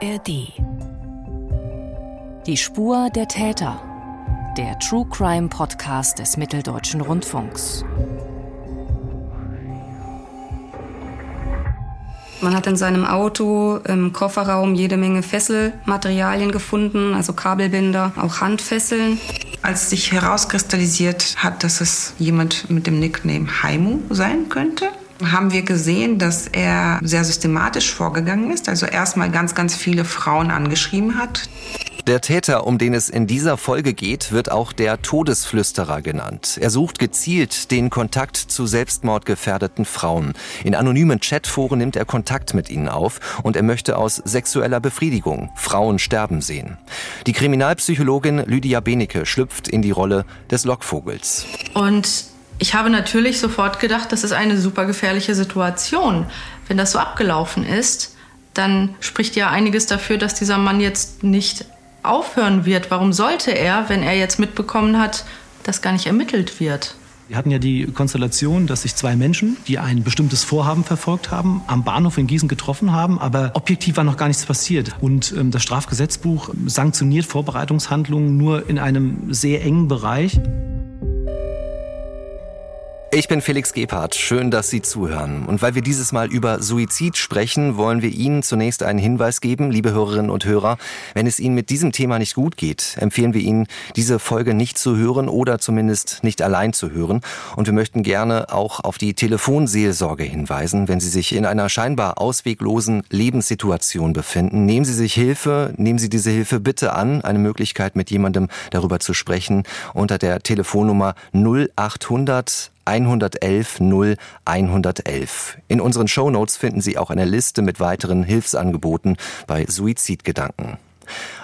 ARD. Die Spur der Täter. Der True Crime Podcast des Mitteldeutschen Rundfunks. Man hat in seinem Auto im Kofferraum jede Menge Fesselmaterialien gefunden, also Kabelbinder, auch Handfesseln. Als sich herauskristallisiert hat, dass es jemand mit dem Nickname Haimu sein könnte, haben wir gesehen, dass er sehr systematisch vorgegangen ist, also erstmal ganz, ganz viele Frauen angeschrieben hat. Der Täter, um den es in dieser Folge geht, wird auch der Todesflüsterer genannt. Er sucht gezielt den Kontakt zu selbstmordgefährdeten Frauen. In anonymen Chatforen nimmt er Kontakt mit ihnen auf und er möchte aus sexueller Befriedigung Frauen sterben sehen. Die Kriminalpsychologin Lydia Benecke schlüpft in die Rolle des Lockvogels. Und ich habe natürlich sofort gedacht, das ist eine super gefährliche Situation. Wenn das so abgelaufen ist, dann spricht ja einiges dafür, dass dieser Mann jetzt nicht aufhören wird. Warum sollte er, wenn er jetzt mitbekommen hat, dass gar nicht ermittelt wird? Wir hatten ja die Konstellation, dass sich zwei Menschen, die ein bestimmtes Vorhaben verfolgt haben, am Bahnhof in Gießen getroffen haben, aber objektiv war noch gar nichts passiert. Und ähm, das Strafgesetzbuch sanktioniert Vorbereitungshandlungen nur in einem sehr engen Bereich. Ich bin Felix Gebhardt. Schön, dass Sie zuhören. Und weil wir dieses Mal über Suizid sprechen, wollen wir Ihnen zunächst einen Hinweis geben, liebe Hörerinnen und Hörer. Wenn es Ihnen mit diesem Thema nicht gut geht, empfehlen wir Ihnen, diese Folge nicht zu hören oder zumindest nicht allein zu hören. Und wir möchten gerne auch auf die Telefonseelsorge hinweisen. Wenn Sie sich in einer scheinbar ausweglosen Lebenssituation befinden, nehmen Sie sich Hilfe, nehmen Sie diese Hilfe bitte an. Eine Möglichkeit, mit jemandem darüber zu sprechen, unter der Telefonnummer 0800 111 0 111. In unseren Shownotes finden Sie auch eine Liste mit weiteren Hilfsangeboten bei Suizidgedanken.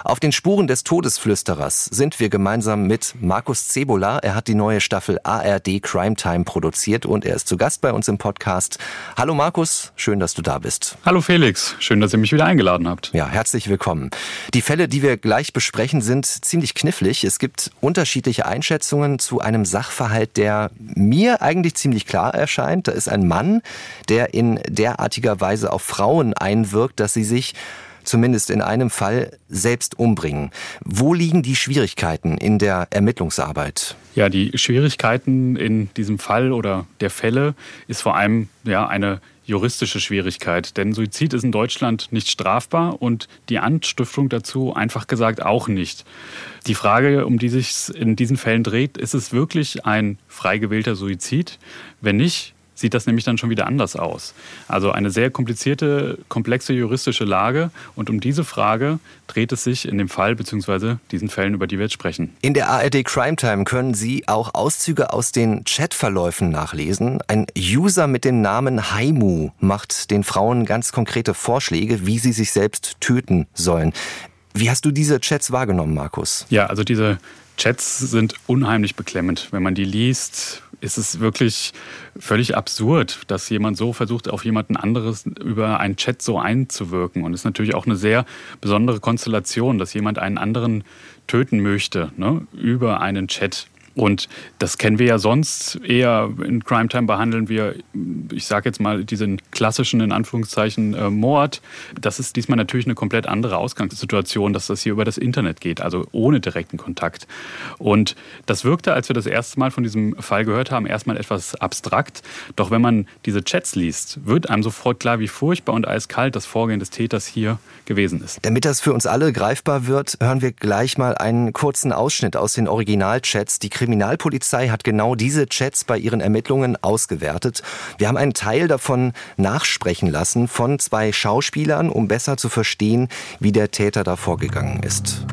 Auf den Spuren des Todesflüsterers sind wir gemeinsam mit Markus Cebola. Er hat die neue Staffel ARD Crime Time produziert und er ist zu Gast bei uns im Podcast. Hallo Markus, schön, dass du da bist. Hallo Felix, schön, dass ihr mich wieder eingeladen habt. Ja, herzlich willkommen. Die Fälle, die wir gleich besprechen, sind ziemlich knifflig. Es gibt unterschiedliche Einschätzungen zu einem Sachverhalt, der mir eigentlich ziemlich klar erscheint. Da ist ein Mann, der in derartiger Weise auf Frauen einwirkt, dass sie sich zumindest in einem Fall selbst umbringen. Wo liegen die Schwierigkeiten in der Ermittlungsarbeit? Ja, die Schwierigkeiten in diesem Fall oder der Fälle ist vor allem ja eine juristische Schwierigkeit, denn Suizid ist in Deutschland nicht strafbar und die Anstiftung dazu einfach gesagt auch nicht. Die Frage, um die sich in diesen Fällen dreht, ist es wirklich ein frei gewählter Suizid? Wenn nicht, sieht das nämlich dann schon wieder anders aus. Also eine sehr komplizierte, komplexe juristische Lage. Und um diese Frage dreht es sich in dem Fall bzw. diesen Fällen, über die wir jetzt sprechen. In der ARD Crime Time können Sie auch Auszüge aus den Chatverläufen nachlesen. Ein User mit dem Namen Haimu macht den Frauen ganz konkrete Vorschläge, wie sie sich selbst töten sollen. Wie hast du diese Chats wahrgenommen, Markus? Ja, also diese Chats sind unheimlich beklemmend. Wenn man die liest, ist es wirklich völlig absurd, dass jemand so versucht, auf jemanden anderes über einen Chat so einzuwirken. Und es ist natürlich auch eine sehr besondere Konstellation, dass jemand einen anderen töten möchte ne, über einen Chat. Und das kennen wir ja sonst eher in Crime Time behandeln wir, ich sage jetzt mal, diesen klassischen, in Anführungszeichen, äh, Mord. Das ist diesmal natürlich eine komplett andere Ausgangssituation, dass das hier über das Internet geht, also ohne direkten Kontakt. Und das wirkte, als wir das erste Mal von diesem Fall gehört haben, erstmal etwas abstrakt. Doch wenn man diese Chats liest, wird einem sofort klar, wie furchtbar und eiskalt das Vorgehen des Täters hier gewesen ist. Damit das für uns alle greifbar wird, hören wir gleich mal einen kurzen Ausschnitt aus den Originalchats, die Kriminalpolizei hat genau diese Chats bei ihren Ermittlungen ausgewertet. Wir haben einen Teil davon nachsprechen lassen von zwei Schauspielern, um besser zu verstehen, wie der Täter da vorgegangen ist.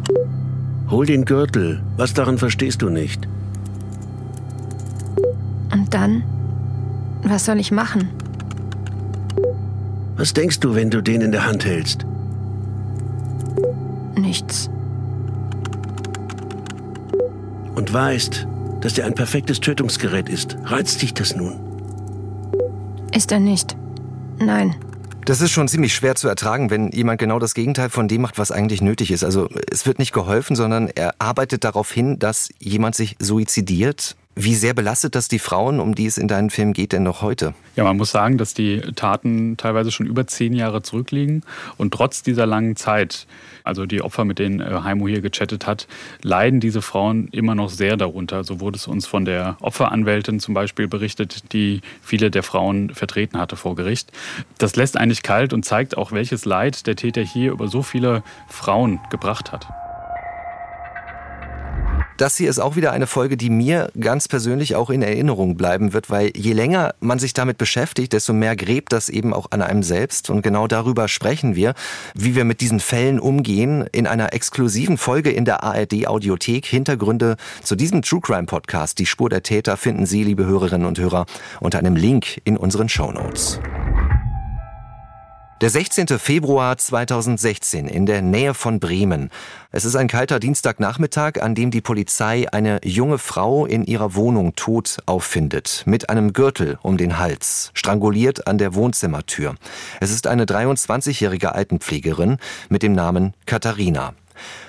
Hol den Gürtel. Was daran verstehst du nicht? Und dann? Was soll ich machen? Was denkst du, wenn du den in der Hand hältst? Nichts. Und weißt, dass der ein perfektes Tötungsgerät ist. Reizt dich das nun? Ist er nicht. Nein. Das ist schon ziemlich schwer zu ertragen, wenn jemand genau das Gegenteil von dem macht, was eigentlich nötig ist. Also es wird nicht geholfen, sondern er arbeitet darauf hin, dass jemand sich suizidiert. Wie sehr belastet das die Frauen, um die es in deinem Film geht, denn noch heute? Ja, man muss sagen, dass die Taten teilweise schon über zehn Jahre zurückliegen und trotz dieser langen Zeit, also die Opfer, mit denen äh, Heimo hier gechattet hat, leiden diese Frauen immer noch sehr darunter. So wurde es uns von der Opferanwältin zum Beispiel berichtet, die viele der Frauen vertreten hatte vor Gericht. Das lässt eigentlich kalt und zeigt auch, welches Leid der Täter hier über so viele Frauen gebracht hat. Das hier ist auch wieder eine Folge, die mir ganz persönlich auch in Erinnerung bleiben wird, weil je länger man sich damit beschäftigt, desto mehr gräbt das eben auch an einem selbst. Und genau darüber sprechen wir, wie wir mit diesen Fällen umgehen, in einer exklusiven Folge in der ARD Audiothek. Hintergründe zu diesem True Crime Podcast, die Spur der Täter, finden Sie, liebe Hörerinnen und Hörer, unter einem Link in unseren Show Notes. Der 16. Februar 2016 in der Nähe von Bremen. Es ist ein kalter Dienstagnachmittag, an dem die Polizei eine junge Frau in ihrer Wohnung tot auffindet, mit einem Gürtel um den Hals, stranguliert an der Wohnzimmertür. Es ist eine 23-jährige Altenpflegerin mit dem Namen Katharina.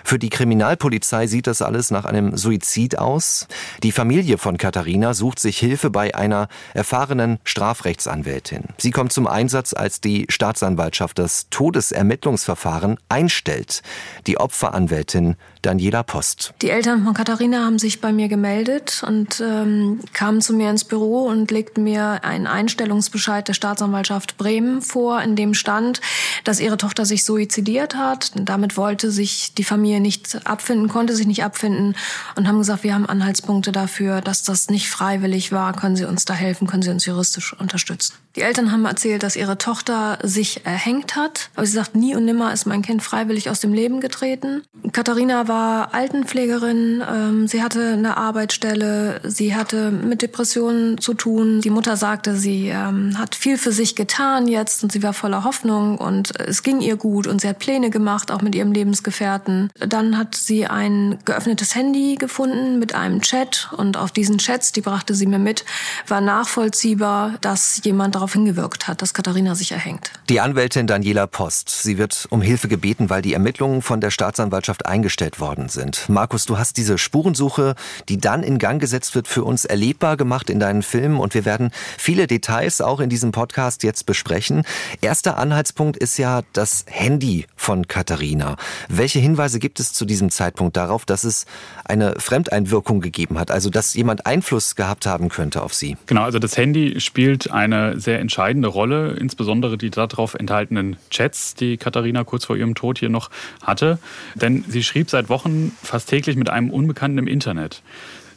Für die Kriminalpolizei sieht das alles nach einem Suizid aus. Die Familie von Katharina sucht sich Hilfe bei einer erfahrenen Strafrechtsanwältin. Sie kommt zum Einsatz, als die Staatsanwaltschaft das Todesermittlungsverfahren einstellt. Die Opferanwältin Daniela Post. Die Eltern von Katharina haben sich bei mir gemeldet und ähm, kamen zu mir ins Büro und legten mir einen Einstellungsbescheid der Staatsanwaltschaft Bremen vor, in dem stand, dass ihre Tochter sich suizidiert hat. Damit wollte sich die Familie nicht abfinden, konnte sich nicht abfinden und haben gesagt, wir haben Anhaltspunkte dafür, dass das nicht freiwillig war. Können Sie uns da helfen? Können Sie uns juristisch unterstützen? Die Eltern haben erzählt, dass ihre Tochter sich erhängt hat. Aber sie sagt, nie und nimmer ist mein Kind freiwillig aus dem Leben getreten. Katharina war Altenpflegerin. Ähm, sie hatte eine Arbeitsstelle. Sie hatte mit Depressionen zu tun. Die Mutter sagte, sie ähm, hat viel für sich getan jetzt und sie war voller Hoffnung und es ging ihr gut und sie hat Pläne gemacht, auch mit ihrem Lebensgefährten. Dann hat sie ein geöffnetes Handy gefunden mit einem Chat und auf diesen Chats, die brachte sie mir mit, war nachvollziehbar, dass jemand darauf hingewirkt hat, dass Katharina sich erhängt. Die Anwältin Daniela Post, sie wird um Hilfe gebeten, weil die Ermittlungen von der Staatsanwaltschaft eingestellt worden sind. Markus, du hast diese Spurensuche, die dann in Gang gesetzt wird, für uns erlebbar gemacht in deinen Filmen und wir werden viele Details auch in diesem Podcast jetzt besprechen. Erster Anhaltspunkt ist ja das Handy von Katharina. Welche Hinweise gibt es zu diesem Zeitpunkt darauf, dass es eine Fremdeinwirkung gegeben hat, also dass jemand Einfluss gehabt haben könnte auf sie? Genau, also das Handy spielt eine sehr sehr entscheidende Rolle, insbesondere die darauf enthaltenen Chats, die Katharina kurz vor ihrem Tod hier noch hatte. Denn sie schrieb seit Wochen fast täglich mit einem Unbekannten im Internet.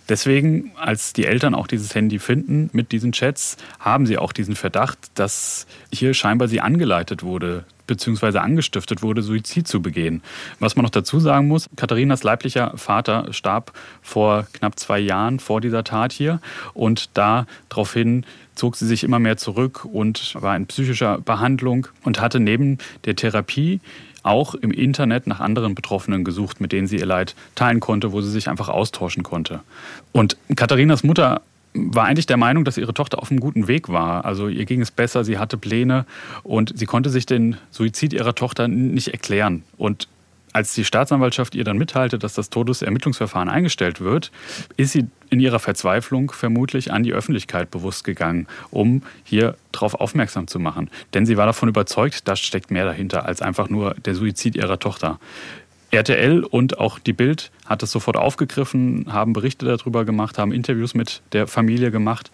Deswegen, als die Eltern auch dieses Handy finden mit diesen Chats, haben sie auch diesen Verdacht, dass hier scheinbar sie angeleitet wurde, beziehungsweise angestiftet wurde, Suizid zu begehen. Was man noch dazu sagen muss, Katharinas leiblicher Vater starb vor knapp zwei Jahren vor dieser Tat hier und daraufhin zog sie sich immer mehr zurück und war in psychischer Behandlung und hatte neben der Therapie auch im Internet nach anderen Betroffenen gesucht, mit denen sie ihr Leid teilen konnte, wo sie sich einfach austauschen konnte. Und Katharinas Mutter war eigentlich der Meinung, dass ihre Tochter auf einem guten Weg war. Also ihr ging es besser, sie hatte Pläne und sie konnte sich den Suizid ihrer Tochter nicht erklären. Und als die Staatsanwaltschaft ihr dann mitteilte, dass das Todesermittlungsverfahren eingestellt wird, ist sie in ihrer Verzweiflung vermutlich an die Öffentlichkeit bewusst gegangen, um hier darauf aufmerksam zu machen. Denn sie war davon überzeugt, da steckt mehr dahinter als einfach nur der Suizid ihrer Tochter. RTL und auch die Bild hat es sofort aufgegriffen, haben Berichte darüber gemacht, haben Interviews mit der Familie gemacht.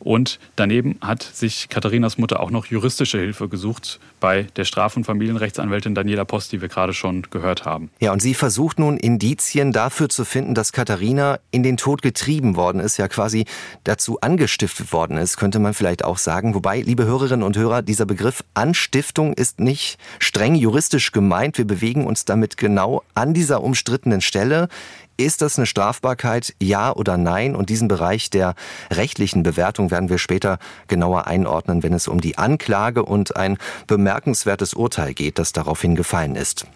Und daneben hat sich Katharinas Mutter auch noch juristische Hilfe gesucht bei der Straf- und Familienrechtsanwältin Daniela Post, die wir gerade schon gehört haben. Ja, und sie versucht nun Indizien dafür zu finden, dass Katharina in den Tod getrieben worden ist, ja quasi dazu angestiftet worden ist, könnte man vielleicht auch sagen. Wobei, liebe Hörerinnen und Hörer, dieser Begriff Anstiftung ist nicht streng juristisch gemeint. Wir bewegen uns damit genau an dieser umstrittenen Stelle. Ist das eine Strafbarkeit? Ja oder nein? Und diesen Bereich der rechtlichen Bewertung werden wir später genauer einordnen, wenn es um die Anklage und ein bemerkenswertes Urteil geht, das daraufhin gefallen ist.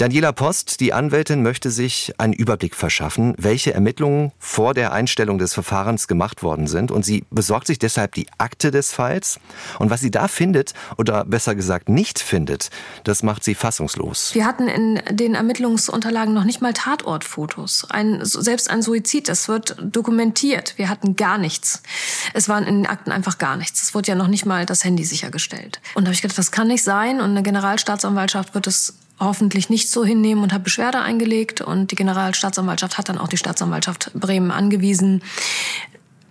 Daniela Post, die Anwältin, möchte sich einen Überblick verschaffen, welche Ermittlungen vor der Einstellung des Verfahrens gemacht worden sind. Und sie besorgt sich deshalb die Akte des Falls. Und was sie da findet, oder besser gesagt nicht findet, das macht sie fassungslos. Wir hatten in den Ermittlungsunterlagen noch nicht mal Tatortfotos. Ein, selbst ein Suizid, das wird dokumentiert. Wir hatten gar nichts. Es waren in den Akten einfach gar nichts. Es wurde ja noch nicht mal das Handy sichergestellt. Und da habe ich gedacht, das kann nicht sein. Und eine Generalstaatsanwaltschaft wird es hoffentlich nicht so hinnehmen und habe Beschwerde eingelegt. Und die Generalstaatsanwaltschaft hat dann auch die Staatsanwaltschaft Bremen angewiesen,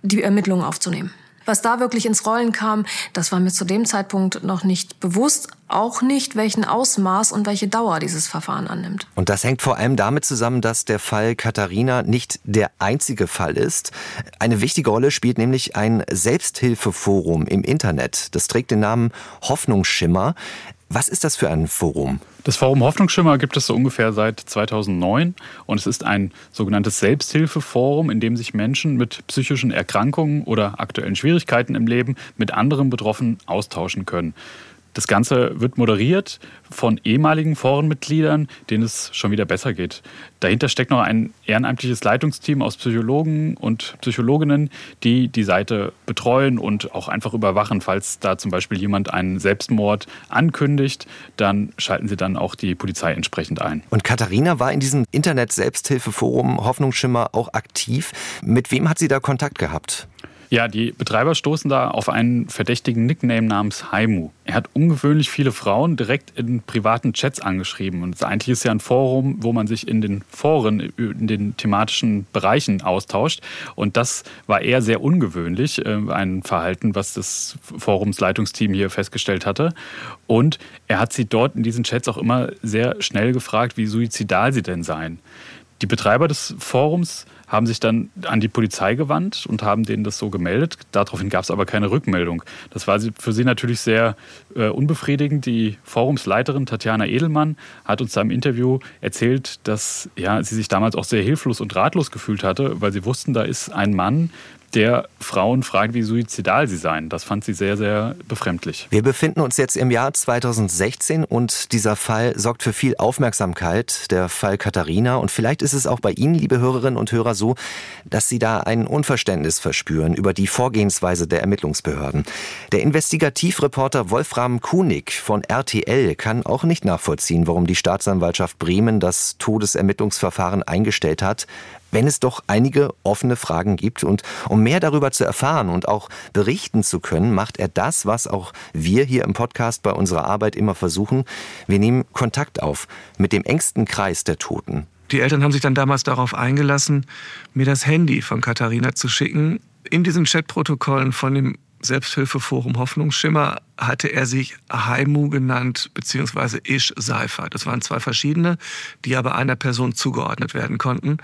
die Ermittlungen aufzunehmen. Was da wirklich ins Rollen kam, das war mir zu dem Zeitpunkt noch nicht bewusst, auch nicht, welchen Ausmaß und welche Dauer dieses Verfahren annimmt. Und das hängt vor allem damit zusammen, dass der Fall Katharina nicht der einzige Fall ist. Eine wichtige Rolle spielt nämlich ein Selbsthilfeforum im Internet. Das trägt den Namen Hoffnungsschimmer. Was ist das für ein Forum? Das Forum Hoffnungsschimmer gibt es so ungefähr seit 2009 und es ist ein sogenanntes Selbsthilfeforum, in dem sich Menschen mit psychischen Erkrankungen oder aktuellen Schwierigkeiten im Leben mit anderen Betroffenen austauschen können. Das Ganze wird moderiert von ehemaligen Forenmitgliedern, denen es schon wieder besser geht. Dahinter steckt noch ein ehrenamtliches Leitungsteam aus Psychologen und Psychologinnen, die die Seite betreuen und auch einfach überwachen. Falls da zum Beispiel jemand einen Selbstmord ankündigt, dann schalten sie dann auch die Polizei entsprechend ein. Und Katharina war in diesem Internet-Selbsthilfeforum Hoffnungsschimmer auch aktiv. Mit wem hat sie da Kontakt gehabt? Ja, die Betreiber stoßen da auf einen verdächtigen Nickname namens Haimu. Er hat ungewöhnlich viele Frauen direkt in privaten Chats angeschrieben. Und eigentlich ist ja ein Forum, wo man sich in den Foren, in den thematischen Bereichen austauscht. Und das war eher sehr ungewöhnlich, äh, ein Verhalten, was das Forumsleitungsteam hier festgestellt hatte. Und er hat sie dort in diesen Chats auch immer sehr schnell gefragt, wie suizidal sie denn seien. Die Betreiber des Forums haben sich dann an die Polizei gewandt und haben denen das so gemeldet. Daraufhin gab es aber keine Rückmeldung. Das war für sie natürlich sehr äh, unbefriedigend. Die Forumsleiterin Tatjana Edelmann hat uns da im Interview erzählt, dass ja, sie sich damals auch sehr hilflos und ratlos gefühlt hatte, weil sie wussten, da ist ein Mann, der Frauen fragt, wie suizidal sie seien. Das fand sie sehr, sehr befremdlich. Wir befinden uns jetzt im Jahr 2016 und dieser Fall sorgt für viel Aufmerksamkeit, der Fall Katharina. Und vielleicht ist es auch bei Ihnen, liebe Hörerinnen und Hörer, so, dass Sie da ein Unverständnis verspüren über die Vorgehensweise der Ermittlungsbehörden. Der Investigativreporter Wolfram Kunig von RTL kann auch nicht nachvollziehen, warum die Staatsanwaltschaft Bremen das Todesermittlungsverfahren eingestellt hat, wenn es doch einige offene Fragen gibt. Und um mehr darüber zu erfahren und auch berichten zu können, macht er das, was auch wir hier im Podcast bei unserer Arbeit immer versuchen. Wir nehmen Kontakt auf mit dem engsten Kreis der Toten. Die Eltern haben sich dann damals darauf eingelassen, mir das Handy von Katharina zu schicken. In diesen Chatprotokollen von dem Selbsthilfeforum Hoffnungsschimmer hatte er sich Haimu genannt, beziehungsweise Ish Seifer. Das waren zwei verschiedene, die aber einer Person zugeordnet werden konnten.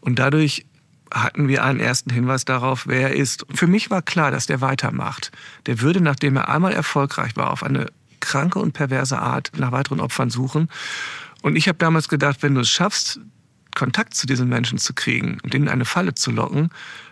Und dadurch hatten wir einen ersten Hinweis darauf, wer er ist. Für mich war klar, dass der weitermacht. Der würde, nachdem er einmal erfolgreich war, auf eine kranke und perverse Art nach weiteren Opfern suchen. Und ich habe damals gedacht, wenn du es schaffst, Kontakt zu diesen Menschen zu kriegen und ihnen eine Falle zu locken,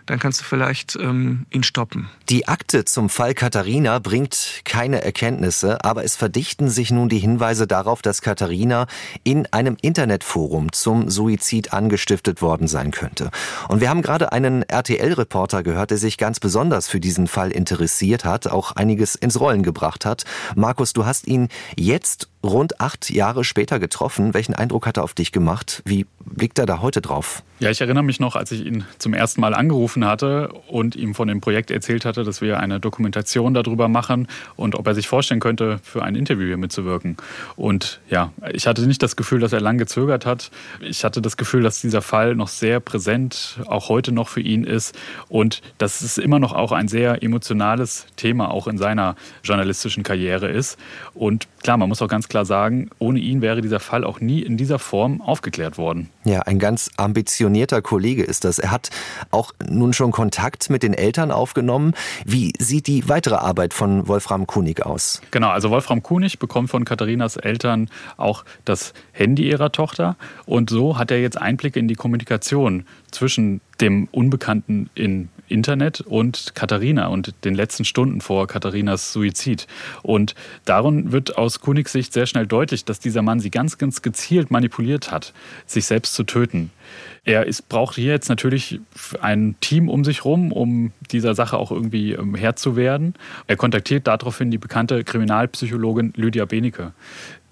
dann kannst du vielleicht ähm, ihn stoppen. Die Akte zum Fall Katharina bringt keine Erkenntnisse, aber es verdichten sich nun die Hinweise darauf, dass Katharina in einem Internetforum zum Suizid angestiftet worden sein könnte. Und wir haben gerade einen RTL-Reporter gehört, der sich ganz besonders für diesen Fall interessiert hat, auch einiges ins Rollen gebracht hat. Markus, du hast ihn jetzt rund acht Jahre später getroffen. Welchen Eindruck hat er auf dich gemacht? Wie blickt er da heute drauf? Ja, ich erinnere mich noch, als ich ihn zum ersten Mal angerufen hatte und ihm von dem Projekt erzählt hatte, dass wir eine Dokumentation darüber machen und ob er sich vorstellen könnte, für ein Interview hier mitzuwirken. Und ja, ich hatte nicht das Gefühl, dass er lang gezögert hat. Ich hatte das Gefühl, dass dieser Fall noch sehr präsent, auch heute noch für ihn ist und dass es immer noch auch ein sehr emotionales Thema auch in seiner journalistischen Karriere ist. Und klar, man muss auch ganz klar sagen, ohne ihn wäre dieser Fall auch nie in dieser Form aufgeklärt worden. Ja, ein ganz ambitionierter Kollege ist das. Er hat auch nun schon Kontakt mit den Eltern aufgenommen. Wie sieht die weitere Arbeit von Wolfram Kunig aus? Genau, also Wolfram Kunig bekommt von Katharinas Eltern auch das Handy ihrer Tochter und so hat er jetzt Einblicke in die Kommunikation zwischen dem Unbekannten in Internet und Katharina und den letzten Stunden vor Katharinas Suizid. Und darin wird aus Kunigs Sicht sehr schnell deutlich, dass dieser Mann sie ganz, ganz gezielt manipuliert hat, sich selbst zu töten. Er ist, braucht hier jetzt natürlich ein Team um sich herum, um dieser Sache auch irgendwie ähm, Herr zu werden. Er kontaktiert daraufhin die bekannte Kriminalpsychologin Lydia Benecke.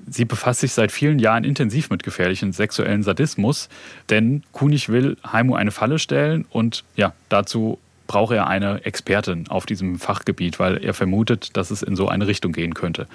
Sie befasst sich seit vielen Jahren intensiv mit gefährlichen sexuellen Sadismus, denn Kunig will Heimo eine Falle stellen und ja, dazu braucht er eine Expertin auf diesem Fachgebiet, weil er vermutet, dass es in so eine Richtung gehen könnte.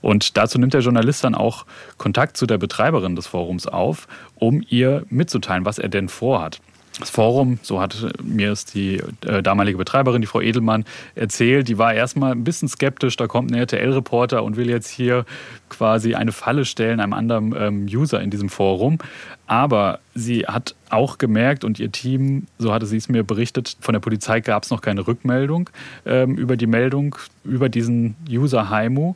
Und dazu nimmt der Journalist dann auch Kontakt zu der Betreiberin des Forums auf, um ihr mitzuteilen, was er denn vorhat. Das Forum, so hat mir es die äh, damalige Betreiberin, die Frau Edelmann, erzählt, die war erstmal ein bisschen skeptisch. Da kommt ein RTL-Reporter und will jetzt hier quasi eine Falle stellen einem anderen ähm, User in diesem Forum. Aber sie hat auch gemerkt und ihr Team, so hatte sie es mir berichtet, von der Polizei gab es noch keine Rückmeldung ähm, über die Meldung über diesen User Haimu.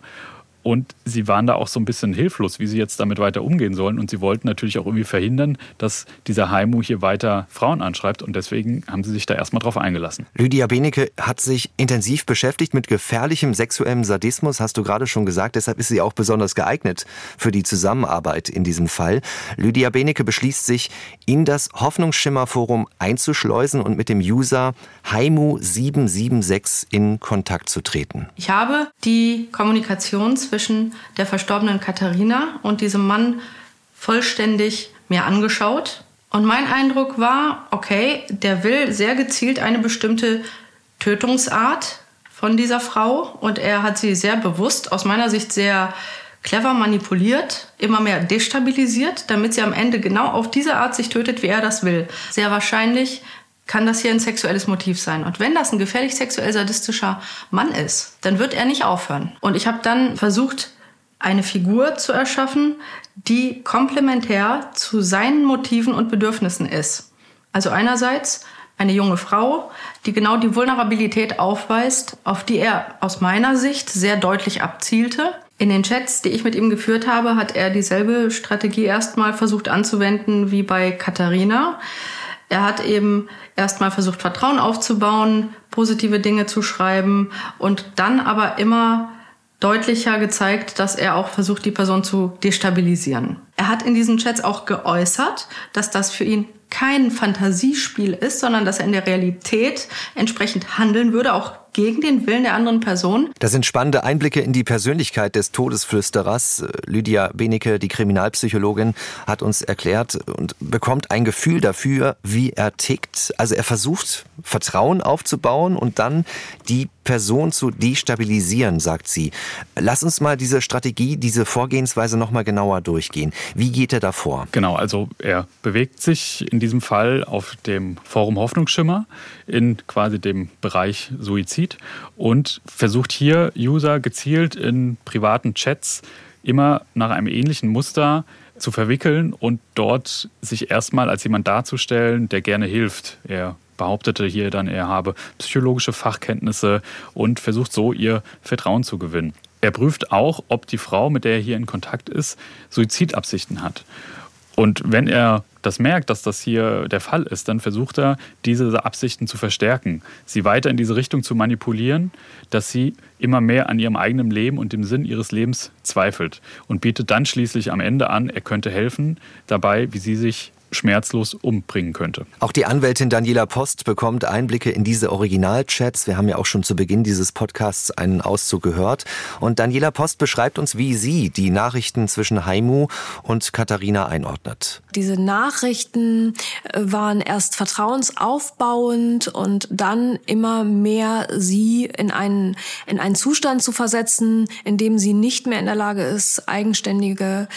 Und sie waren da auch so ein bisschen hilflos, wie sie jetzt damit weiter umgehen sollen. Und sie wollten natürlich auch irgendwie verhindern, dass dieser Haimu hier weiter Frauen anschreibt. Und deswegen haben sie sich da erstmal drauf eingelassen. Lydia Benecke hat sich intensiv beschäftigt mit gefährlichem sexuellem Sadismus, hast du gerade schon gesagt. Deshalb ist sie auch besonders geeignet für die Zusammenarbeit in diesem Fall. Lydia Benecke beschließt sich, in das Hoffnungsschimmer-Forum einzuschleusen und mit dem User Haimu776 in Kontakt zu treten. Ich habe die Kommunikation zwischen zwischen der verstorbenen Katharina und diesem Mann vollständig mir angeschaut. Und mein Eindruck war, okay, der will sehr gezielt eine bestimmte Tötungsart von dieser Frau und er hat sie sehr bewusst, aus meiner Sicht sehr clever manipuliert, immer mehr destabilisiert, damit sie am Ende genau auf diese Art sich tötet, wie er das will. Sehr wahrscheinlich kann das hier ein sexuelles Motiv sein. Und wenn das ein gefährlich sexuell sadistischer Mann ist, dann wird er nicht aufhören. Und ich habe dann versucht, eine Figur zu erschaffen, die komplementär zu seinen Motiven und Bedürfnissen ist. Also einerseits eine junge Frau, die genau die Vulnerabilität aufweist, auf die er aus meiner Sicht sehr deutlich abzielte. In den Chats, die ich mit ihm geführt habe, hat er dieselbe Strategie erstmal versucht anzuwenden wie bei Katharina. Er hat eben erstmal versucht, Vertrauen aufzubauen, positive Dinge zu schreiben und dann aber immer deutlicher gezeigt, dass er auch versucht, die Person zu destabilisieren. Er hat in diesen Chats auch geäußert, dass das für ihn kein Fantasiespiel ist, sondern dass er in der Realität entsprechend handeln würde, auch gegen den Willen der anderen Person. Das sind spannende Einblicke in die Persönlichkeit des Todesflüsterers. Lydia Benecke, die Kriminalpsychologin, hat uns erklärt und bekommt ein Gefühl dafür, wie er tickt. Also er versucht, Vertrauen aufzubauen und dann die Person zu destabilisieren, sagt sie. Lass uns mal diese Strategie, diese Vorgehensweise noch mal genauer durchgehen. Wie geht er davor? Genau, also er bewegt sich in diesem Fall auf dem Forum Hoffnungsschimmer in quasi dem Bereich Suizid und versucht hier User gezielt in privaten Chats immer nach einem ähnlichen Muster zu verwickeln und dort sich erstmal als jemand darzustellen, der gerne hilft. Er behauptete hier dann, er habe psychologische Fachkenntnisse und versucht so ihr Vertrauen zu gewinnen. Er prüft auch, ob die Frau, mit der er hier in Kontakt ist, Suizidabsichten hat. Und wenn er das merkt, dass das hier der Fall ist, dann versucht er, diese Absichten zu verstärken, sie weiter in diese Richtung zu manipulieren, dass sie immer mehr an ihrem eigenen Leben und dem Sinn ihres Lebens zweifelt und bietet dann schließlich am Ende an, er könnte helfen dabei, wie sie sich schmerzlos umbringen könnte. Auch die Anwältin Daniela Post bekommt Einblicke in diese Originalchats. Wir haben ja auch schon zu Beginn dieses Podcasts einen Auszug gehört. Und Daniela Post beschreibt uns, wie sie die Nachrichten zwischen Haimu und Katharina einordnet. Diese Nachrichten äh, waren erst vertrauensaufbauend und dann immer mehr sie in einen, in einen Zustand zu versetzen, in dem sie nicht mehr in der Lage ist, eigenständige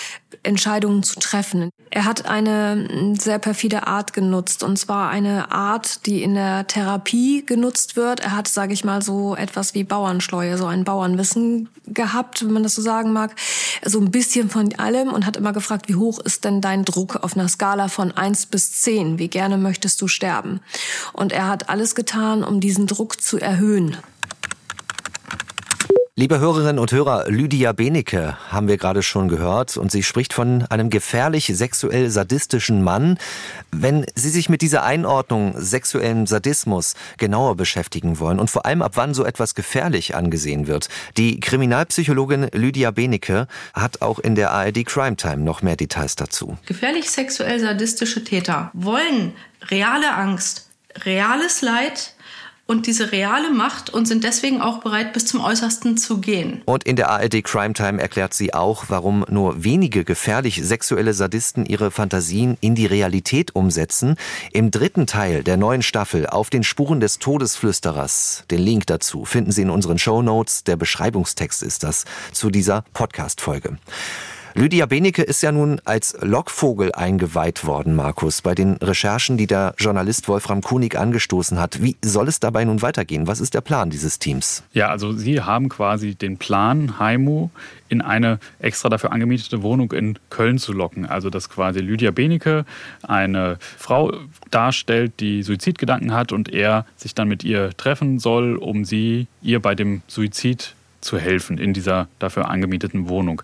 Entscheidungen zu treffen. Er hat eine sehr perfide Art genutzt und zwar eine Art, die in der Therapie genutzt wird. Er hat, sage ich mal, so etwas wie Bauernschleue, so ein Bauernwissen gehabt, wenn man das so sagen mag, so ein bisschen von allem und hat immer gefragt, wie hoch ist denn dein Druck auf einer Skala von eins bis zehn? Wie gerne möchtest du sterben? Und er hat alles getan, um diesen Druck zu erhöhen. Liebe Hörerinnen und Hörer, Lydia Benecke haben wir gerade schon gehört und sie spricht von einem gefährlich sexuell sadistischen Mann. Wenn Sie sich mit dieser Einordnung sexuellem Sadismus genauer beschäftigen wollen und vor allem ab wann so etwas gefährlich angesehen wird, die Kriminalpsychologin Lydia Benecke hat auch in der ARD Crime Time noch mehr Details dazu. Gefährlich sexuell sadistische Täter wollen reale Angst, reales Leid, und diese reale Macht und sind deswegen auch bereit, bis zum Äußersten zu gehen. Und in der ARD Crime Time erklärt sie auch, warum nur wenige gefährlich sexuelle Sadisten ihre Fantasien in die Realität umsetzen. Im dritten Teil der neuen Staffel auf den Spuren des Todesflüsterers, den Link dazu finden Sie in unseren Show Notes. Der Beschreibungstext ist das zu dieser Podcast-Folge. Lydia Benecke ist ja nun als Lockvogel eingeweiht worden, Markus, bei den Recherchen, die der Journalist Wolfram Kunig angestoßen hat. Wie soll es dabei nun weitergehen? Was ist der Plan dieses Teams? Ja, also Sie haben quasi den Plan, Haimu in eine extra dafür angemietete Wohnung in Köln zu locken. Also dass quasi Lydia Benecke eine Frau darstellt, die Suizidgedanken hat und er sich dann mit ihr treffen soll, um sie ihr bei dem Suizid zu helfen in dieser dafür angemieteten Wohnung.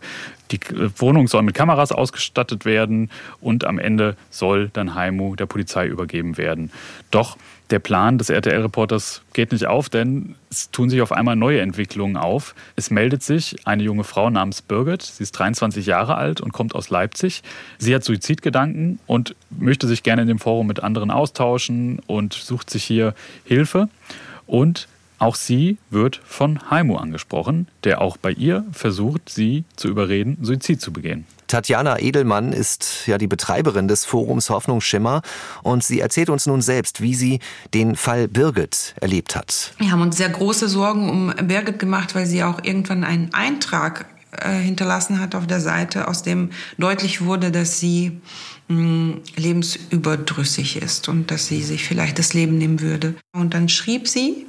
Die Wohnung soll mit Kameras ausgestattet werden und am Ende soll dann Haimu der Polizei übergeben werden. Doch der Plan des RTL-Reporters geht nicht auf, denn es tun sich auf einmal neue Entwicklungen auf. Es meldet sich eine junge Frau namens Birgit. Sie ist 23 Jahre alt und kommt aus Leipzig. Sie hat Suizidgedanken und möchte sich gerne in dem Forum mit anderen austauschen und sucht sich hier Hilfe. Und auch sie wird von Haimu angesprochen, der auch bei ihr versucht, sie zu überreden, Suizid zu begehen. Tatjana Edelmann ist ja die Betreiberin des Forums Hoffnungsschimmer und sie erzählt uns nun selbst, wie sie den Fall Birgit erlebt hat. Wir haben uns sehr große Sorgen um Birgit gemacht, weil sie auch irgendwann einen Eintrag äh, hinterlassen hat auf der Seite, aus dem deutlich wurde, dass sie mh, hm, lebensüberdrüssig ist und dass sie sich vielleicht das Leben nehmen würde. Und dann schrieb sie,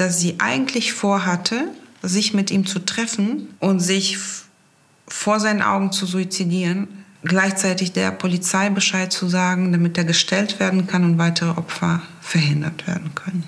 dass sie eigentlich vorhatte, sich mit ihm zu treffen und sich vor seinen Augen zu suizidieren, gleichzeitig der Polizei Bescheid zu sagen, damit er gestellt werden kann und weitere Opfer verhindert werden können.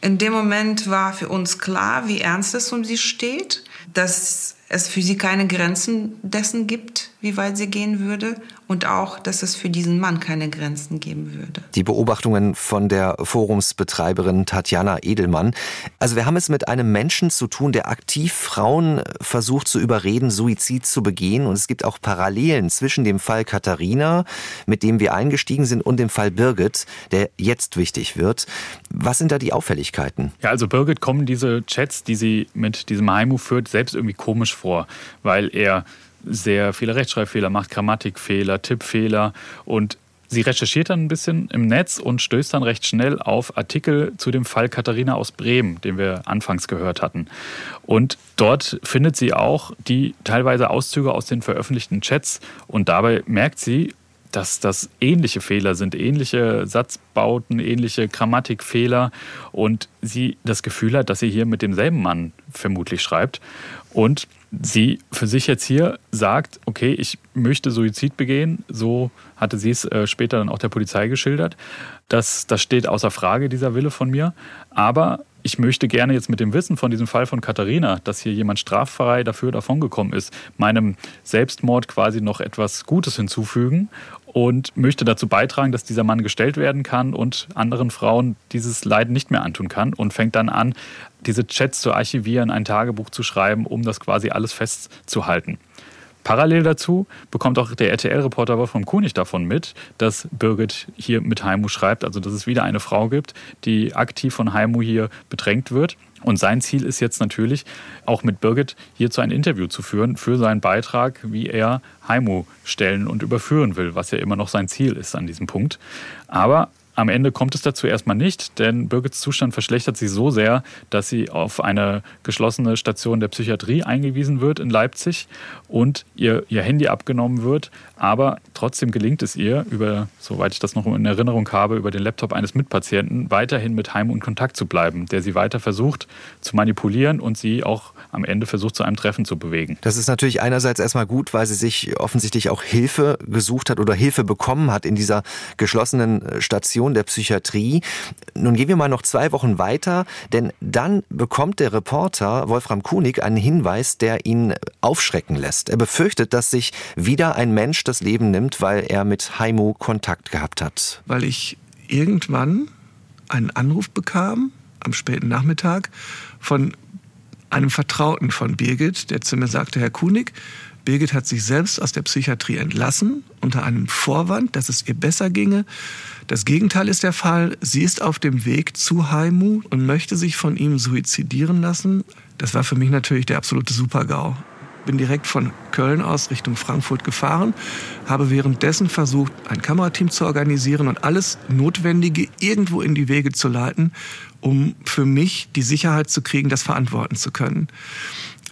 In dem Moment war für uns klar, wie ernst es um sie steht, dass es für sie keine Grenzen dessen gibt, wie weit sie gehen würde und auch, dass es für diesen Mann keine Grenzen geben würde. Die Beobachtungen von der Forumsbetreiberin Tatjana Edelmann. Also wir haben es mit einem Menschen zu tun, der aktiv Frauen versucht zu überreden, Suizid zu begehen. Und es gibt auch Parallelen zwischen dem Fall Katharina, mit dem wir eingestiegen sind, und dem Fall Birgit, der jetzt wichtig wird. Was sind da die Auffälligkeiten? Ja, also Birgit kommen diese Chats, die sie mit diesem Haimu führt, selbst irgendwie komisch vor, weil er sehr viele Rechtschreibfehler macht, Grammatikfehler, Tippfehler und Sie recherchiert dann ein bisschen im Netz und stößt dann recht schnell auf Artikel zu dem Fall Katharina aus Bremen, den wir anfangs gehört hatten. Und dort findet sie auch die teilweise Auszüge aus den veröffentlichten Chats und dabei merkt sie, dass das ähnliche Fehler sind, ähnliche Satzbauten, ähnliche Grammatikfehler und sie das Gefühl hat, dass sie hier mit demselben Mann vermutlich schreibt. Und sie für sich jetzt hier sagt, okay, ich möchte Suizid begehen, so hatte sie es äh, später dann auch der Polizei geschildert. Das, das steht außer Frage, dieser Wille von mir. Aber ich möchte gerne jetzt mit dem Wissen von diesem Fall von Katharina, dass hier jemand straffrei dafür davongekommen ist, meinem Selbstmord quasi noch etwas Gutes hinzufügen und möchte dazu beitragen, dass dieser Mann gestellt werden kann und anderen Frauen dieses Leiden nicht mehr antun kann und fängt dann an, diese Chats zu archivieren, ein Tagebuch zu schreiben, um das quasi alles festzuhalten. Parallel dazu bekommt auch der RTL-Reporter Wolfram Kunig davon mit, dass Birgit hier mit Haimu schreibt, also dass es wieder eine Frau gibt, die aktiv von Haimu hier bedrängt wird. Und sein Ziel ist jetzt natürlich, auch mit Birgit hierzu ein Interview zu führen für seinen Beitrag, wie er Haimu stellen und überführen will, was ja immer noch sein Ziel ist an diesem Punkt. Aber am Ende kommt es dazu erstmal nicht, denn Birgits Zustand verschlechtert sich so sehr, dass sie auf eine geschlossene Station der Psychiatrie eingewiesen wird in Leipzig und ihr, ihr Handy abgenommen wird. Aber trotzdem gelingt es ihr, über, soweit ich das noch in Erinnerung habe, über den Laptop eines Mitpatienten weiterhin mit Heim in Kontakt zu bleiben, der sie weiter versucht zu manipulieren und sie auch am Ende versucht, zu einem Treffen zu bewegen. Das ist natürlich einerseits erstmal gut, weil sie sich offensichtlich auch Hilfe gesucht hat oder Hilfe bekommen hat in dieser geschlossenen Station Station der Psychiatrie. Nun gehen wir mal noch zwei Wochen weiter, denn dann bekommt der Reporter Wolfram Kunig einen Hinweis, der ihn aufschrecken lässt. Er befürchtet, dass sich wieder ein Mensch das Leben nimmt, weil er mit Haimu Kontakt gehabt hat. Weil ich irgendwann einen Anruf bekam am späten Nachmittag von einem Vertrauten von Birgit, der zu mir sagte, Herr Kunig, Birgit hat sich selbst aus der Psychiatrie entlassen unter einem Vorwand, dass es ihr besser ginge. Das Gegenteil ist der Fall. Sie ist auf dem Weg zu Haimu und möchte sich von ihm suizidieren lassen. Das war für mich natürlich der absolute Supergau. Bin direkt von Köln aus Richtung Frankfurt gefahren, habe währenddessen versucht, ein Kamerateam zu organisieren und alles Notwendige irgendwo in die Wege zu leiten, um für mich die Sicherheit zu kriegen, das verantworten zu können.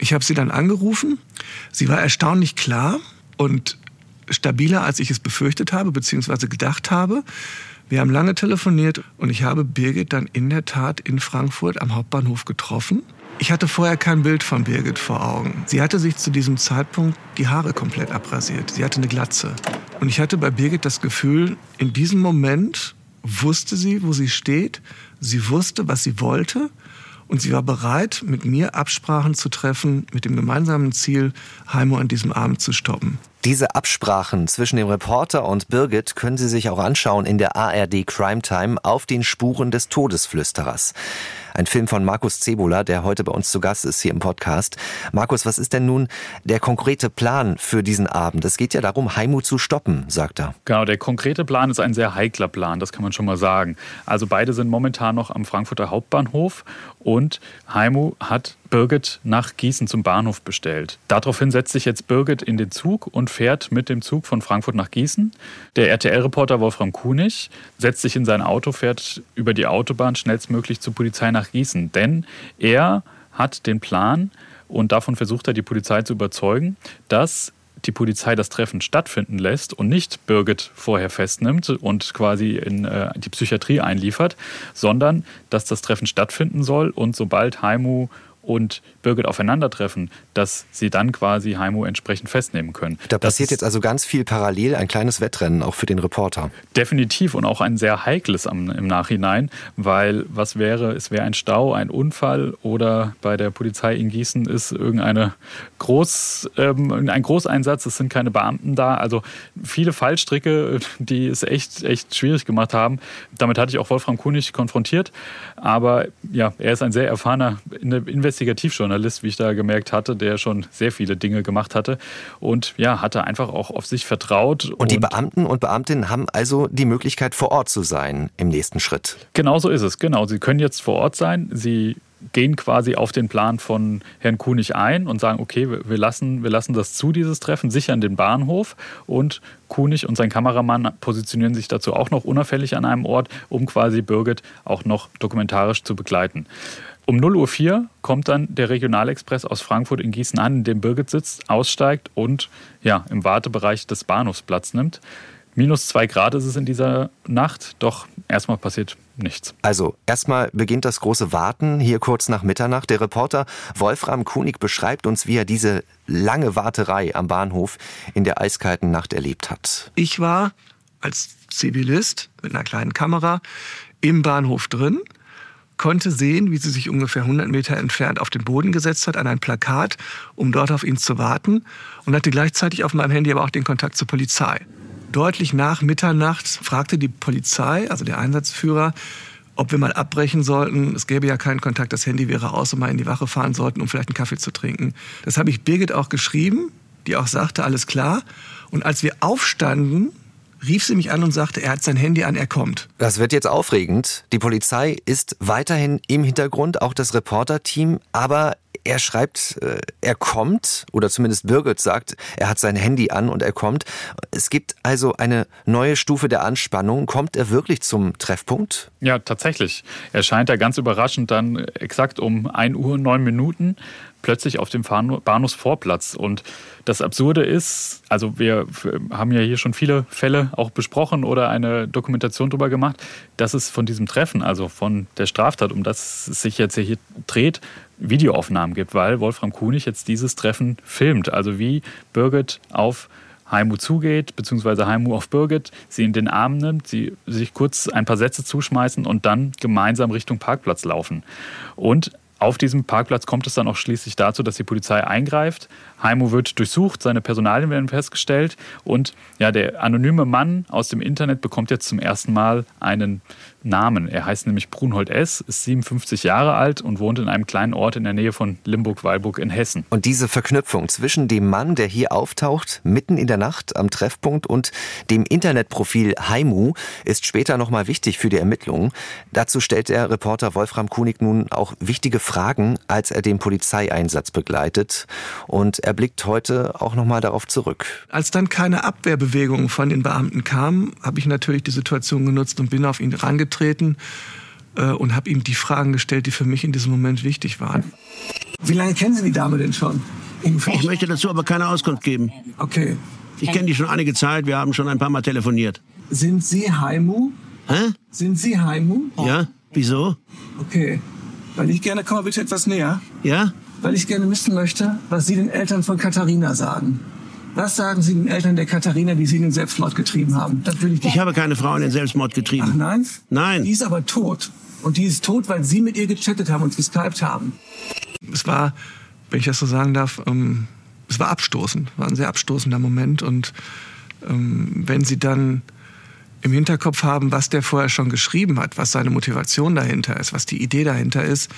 Ich habe sie dann angerufen. Sie war erstaunlich klar und stabiler, als ich es befürchtet habe, beziehungsweise gedacht habe. Wir haben lange telefoniert und ich habe Birgit dann in der Tat in Frankfurt am Hauptbahnhof getroffen. Ich hatte vorher kein Bild von Birgit vor Augen. Sie hatte sich zu diesem Zeitpunkt die Haare komplett abrasiert. Sie hatte eine Glatze. Und ich hatte bei Birgit das Gefühl, in diesem Moment wusste sie, wo sie steht. Sie wusste, was sie wollte. Und sie war bereit, mit mir Absprachen zu treffen, mit dem gemeinsamen Ziel, Heimo an diesem Abend zu stoppen. Diese Absprachen zwischen dem Reporter und Birgit können Sie sich auch anschauen in der ARD Crime Time auf den Spuren des Todesflüsterers. Ein Film von Markus Cebula, der heute bei uns zu Gast ist hier im Podcast. Markus, was ist denn nun der konkrete Plan für diesen Abend? Es geht ja darum, Heimu zu stoppen, sagt er. Genau, der konkrete Plan ist ein sehr heikler Plan, das kann man schon mal sagen. Also beide sind momentan noch am Frankfurter Hauptbahnhof und Heimu hat Birgit nach Gießen zum Bahnhof bestellt. Daraufhin setzt sich jetzt Birgit in den Zug und fährt mit dem Zug von Frankfurt nach Gießen. Der RTL-Reporter Wolfram Kunig setzt sich in sein Auto, fährt über die Autobahn schnellstmöglich zur Polizei nach Gießen. Denn er hat den Plan, und davon versucht er die Polizei zu überzeugen, dass die Polizei das Treffen stattfinden lässt und nicht Birgit vorher festnimmt und quasi in äh, die Psychiatrie einliefert, sondern dass das Treffen stattfinden soll und sobald Haimu und Birgit aufeinandertreffen, dass sie dann quasi Heimo entsprechend festnehmen können. Da passiert jetzt also ganz viel parallel, ein kleines Wettrennen auch für den Reporter. Definitiv und auch ein sehr heikles im Nachhinein, weil was wäre, es wäre ein Stau, ein Unfall oder bei der Polizei in Gießen ist irgendeine Groß, ähm, ein Großeinsatz, es sind keine Beamten da, also viele Fallstricke, die es echt, echt schwierig gemacht haben. Damit hatte ich auch Wolfram Kunig konfrontiert, aber ja, er ist ein sehr erfahrener Investigativjournalist, wie ich da gemerkt hatte, der schon sehr viele Dinge gemacht hatte und ja, hatte einfach auch auf sich vertraut. Und, und die Beamten und Beamtinnen haben also die Möglichkeit, vor Ort zu sein im nächsten Schritt. Genau so ist es, genau. Sie können jetzt vor Ort sein. Sie gehen quasi auf den Plan von Herrn Kunig ein und sagen, okay, wir lassen, wir lassen das zu, dieses Treffen, sichern den Bahnhof und Kunig und sein Kameramann positionieren sich dazu auch noch unauffällig an einem Ort, um quasi Birgit auch noch dokumentarisch zu begleiten. Um 0.04 Uhr kommt dann der Regionalexpress aus Frankfurt in Gießen an, in dem Birgit sitzt, aussteigt und ja, im Wartebereich des Bahnhofs Platz nimmt. Minus zwei Grad ist es in dieser Nacht, doch erstmal passiert nichts. Also, erstmal beginnt das große Warten hier kurz nach Mitternacht. Der Reporter Wolfram Kunig beschreibt uns, wie er diese lange Warterei am Bahnhof in der eiskalten Nacht erlebt hat. Ich war als Zivilist mit einer kleinen Kamera im Bahnhof drin konnte sehen, wie sie sich ungefähr 100 Meter entfernt auf den Boden gesetzt hat, an ein Plakat, um dort auf ihn zu warten und hatte gleichzeitig auf meinem Handy aber auch den Kontakt zur Polizei. Deutlich nach Mitternacht fragte die Polizei, also der Einsatzführer, ob wir mal abbrechen sollten. Es gäbe ja keinen Kontakt, das Handy wäre aus und mal in die Wache fahren sollten, um vielleicht einen Kaffee zu trinken. Das habe ich Birgit auch geschrieben, die auch sagte, alles klar. Und als wir aufstanden, rief sie mich an und sagte, er hat sein Handy an, er kommt. Das wird jetzt aufregend. Die Polizei ist weiterhin im Hintergrund, auch das Reporterteam, aber er schreibt, äh, er kommt, oder zumindest Birgit sagt, er hat sein Handy an und er kommt. Es gibt also eine neue Stufe der Anspannung. Kommt er wirklich zum Treffpunkt? Ja, tatsächlich. Er scheint da ganz überraschend dann exakt um 1 Uhr 9 Minuten plötzlich auf dem Bahnhofsvorplatz. Und das Absurde ist, also wir haben ja hier schon viele Fälle auch besprochen oder eine Dokumentation darüber gemacht, dass es von diesem Treffen, also von der Straftat, um das es sich jetzt hier dreht, Videoaufnahmen gibt, weil Wolfram Kunig jetzt dieses Treffen filmt. Also wie Birgit auf Haimu zugeht, beziehungsweise Haimu auf Birgit, sie in den Arm nimmt, sie sich kurz ein paar Sätze zuschmeißen und dann gemeinsam Richtung Parkplatz laufen. Und auf diesem Parkplatz kommt es dann auch schließlich dazu, dass die Polizei eingreift. Heimo wird durchsucht, seine Personalien werden festgestellt und ja, der anonyme Mann aus dem Internet bekommt jetzt zum ersten Mal einen Namen. Er heißt nämlich Brunhold S., ist 57 Jahre alt und wohnt in einem kleinen Ort in der Nähe von Limburg-Weilburg in Hessen. Und diese Verknüpfung zwischen dem Mann, der hier auftaucht, mitten in der Nacht am Treffpunkt und dem Internetprofil Haimu ist später nochmal wichtig für die Ermittlungen. Dazu stellt der Reporter Wolfram Kunig nun auch wichtige Fragen, als er den Polizeieinsatz begleitet. Und er blickt heute auch nochmal darauf zurück. Als dann keine Abwehrbewegung von den Beamten kam, habe ich natürlich die Situation genutzt und bin auf ihn rangetreten getreten äh, und habe ihm die Fragen gestellt, die für mich in diesem Moment wichtig waren. Wie lange kennen Sie die Dame denn schon? Ich möchte dazu aber keine Auskunft geben. Okay. Ich kenne die schon einige Zeit, wir haben schon ein paar Mal telefoniert. Sind Sie Haimu? Hä? Sind Sie Haimu? Ja, wieso? Okay. Weil ich gerne, komm mal bitte etwas näher. Ja? Weil ich gerne wissen möchte, was Sie den Eltern von Katharina sagen. Was sagen Sie den Eltern der Katharina, die Sie in den Selbstmord getrieben haben? Das will ich, ich habe keine Frau in den Selbstmord getrieben. Ach nein? Nein. Die ist aber tot. Und die ist tot, weil Sie mit ihr gechattet haben und geskypt haben. Es war, wenn ich das so sagen darf, ähm, es war abstoßend. War ein sehr abstoßender Moment. Und ähm, wenn Sie dann im Hinterkopf haben, was der vorher schon geschrieben hat, was seine Motivation dahinter ist, was die Idee dahinter ist,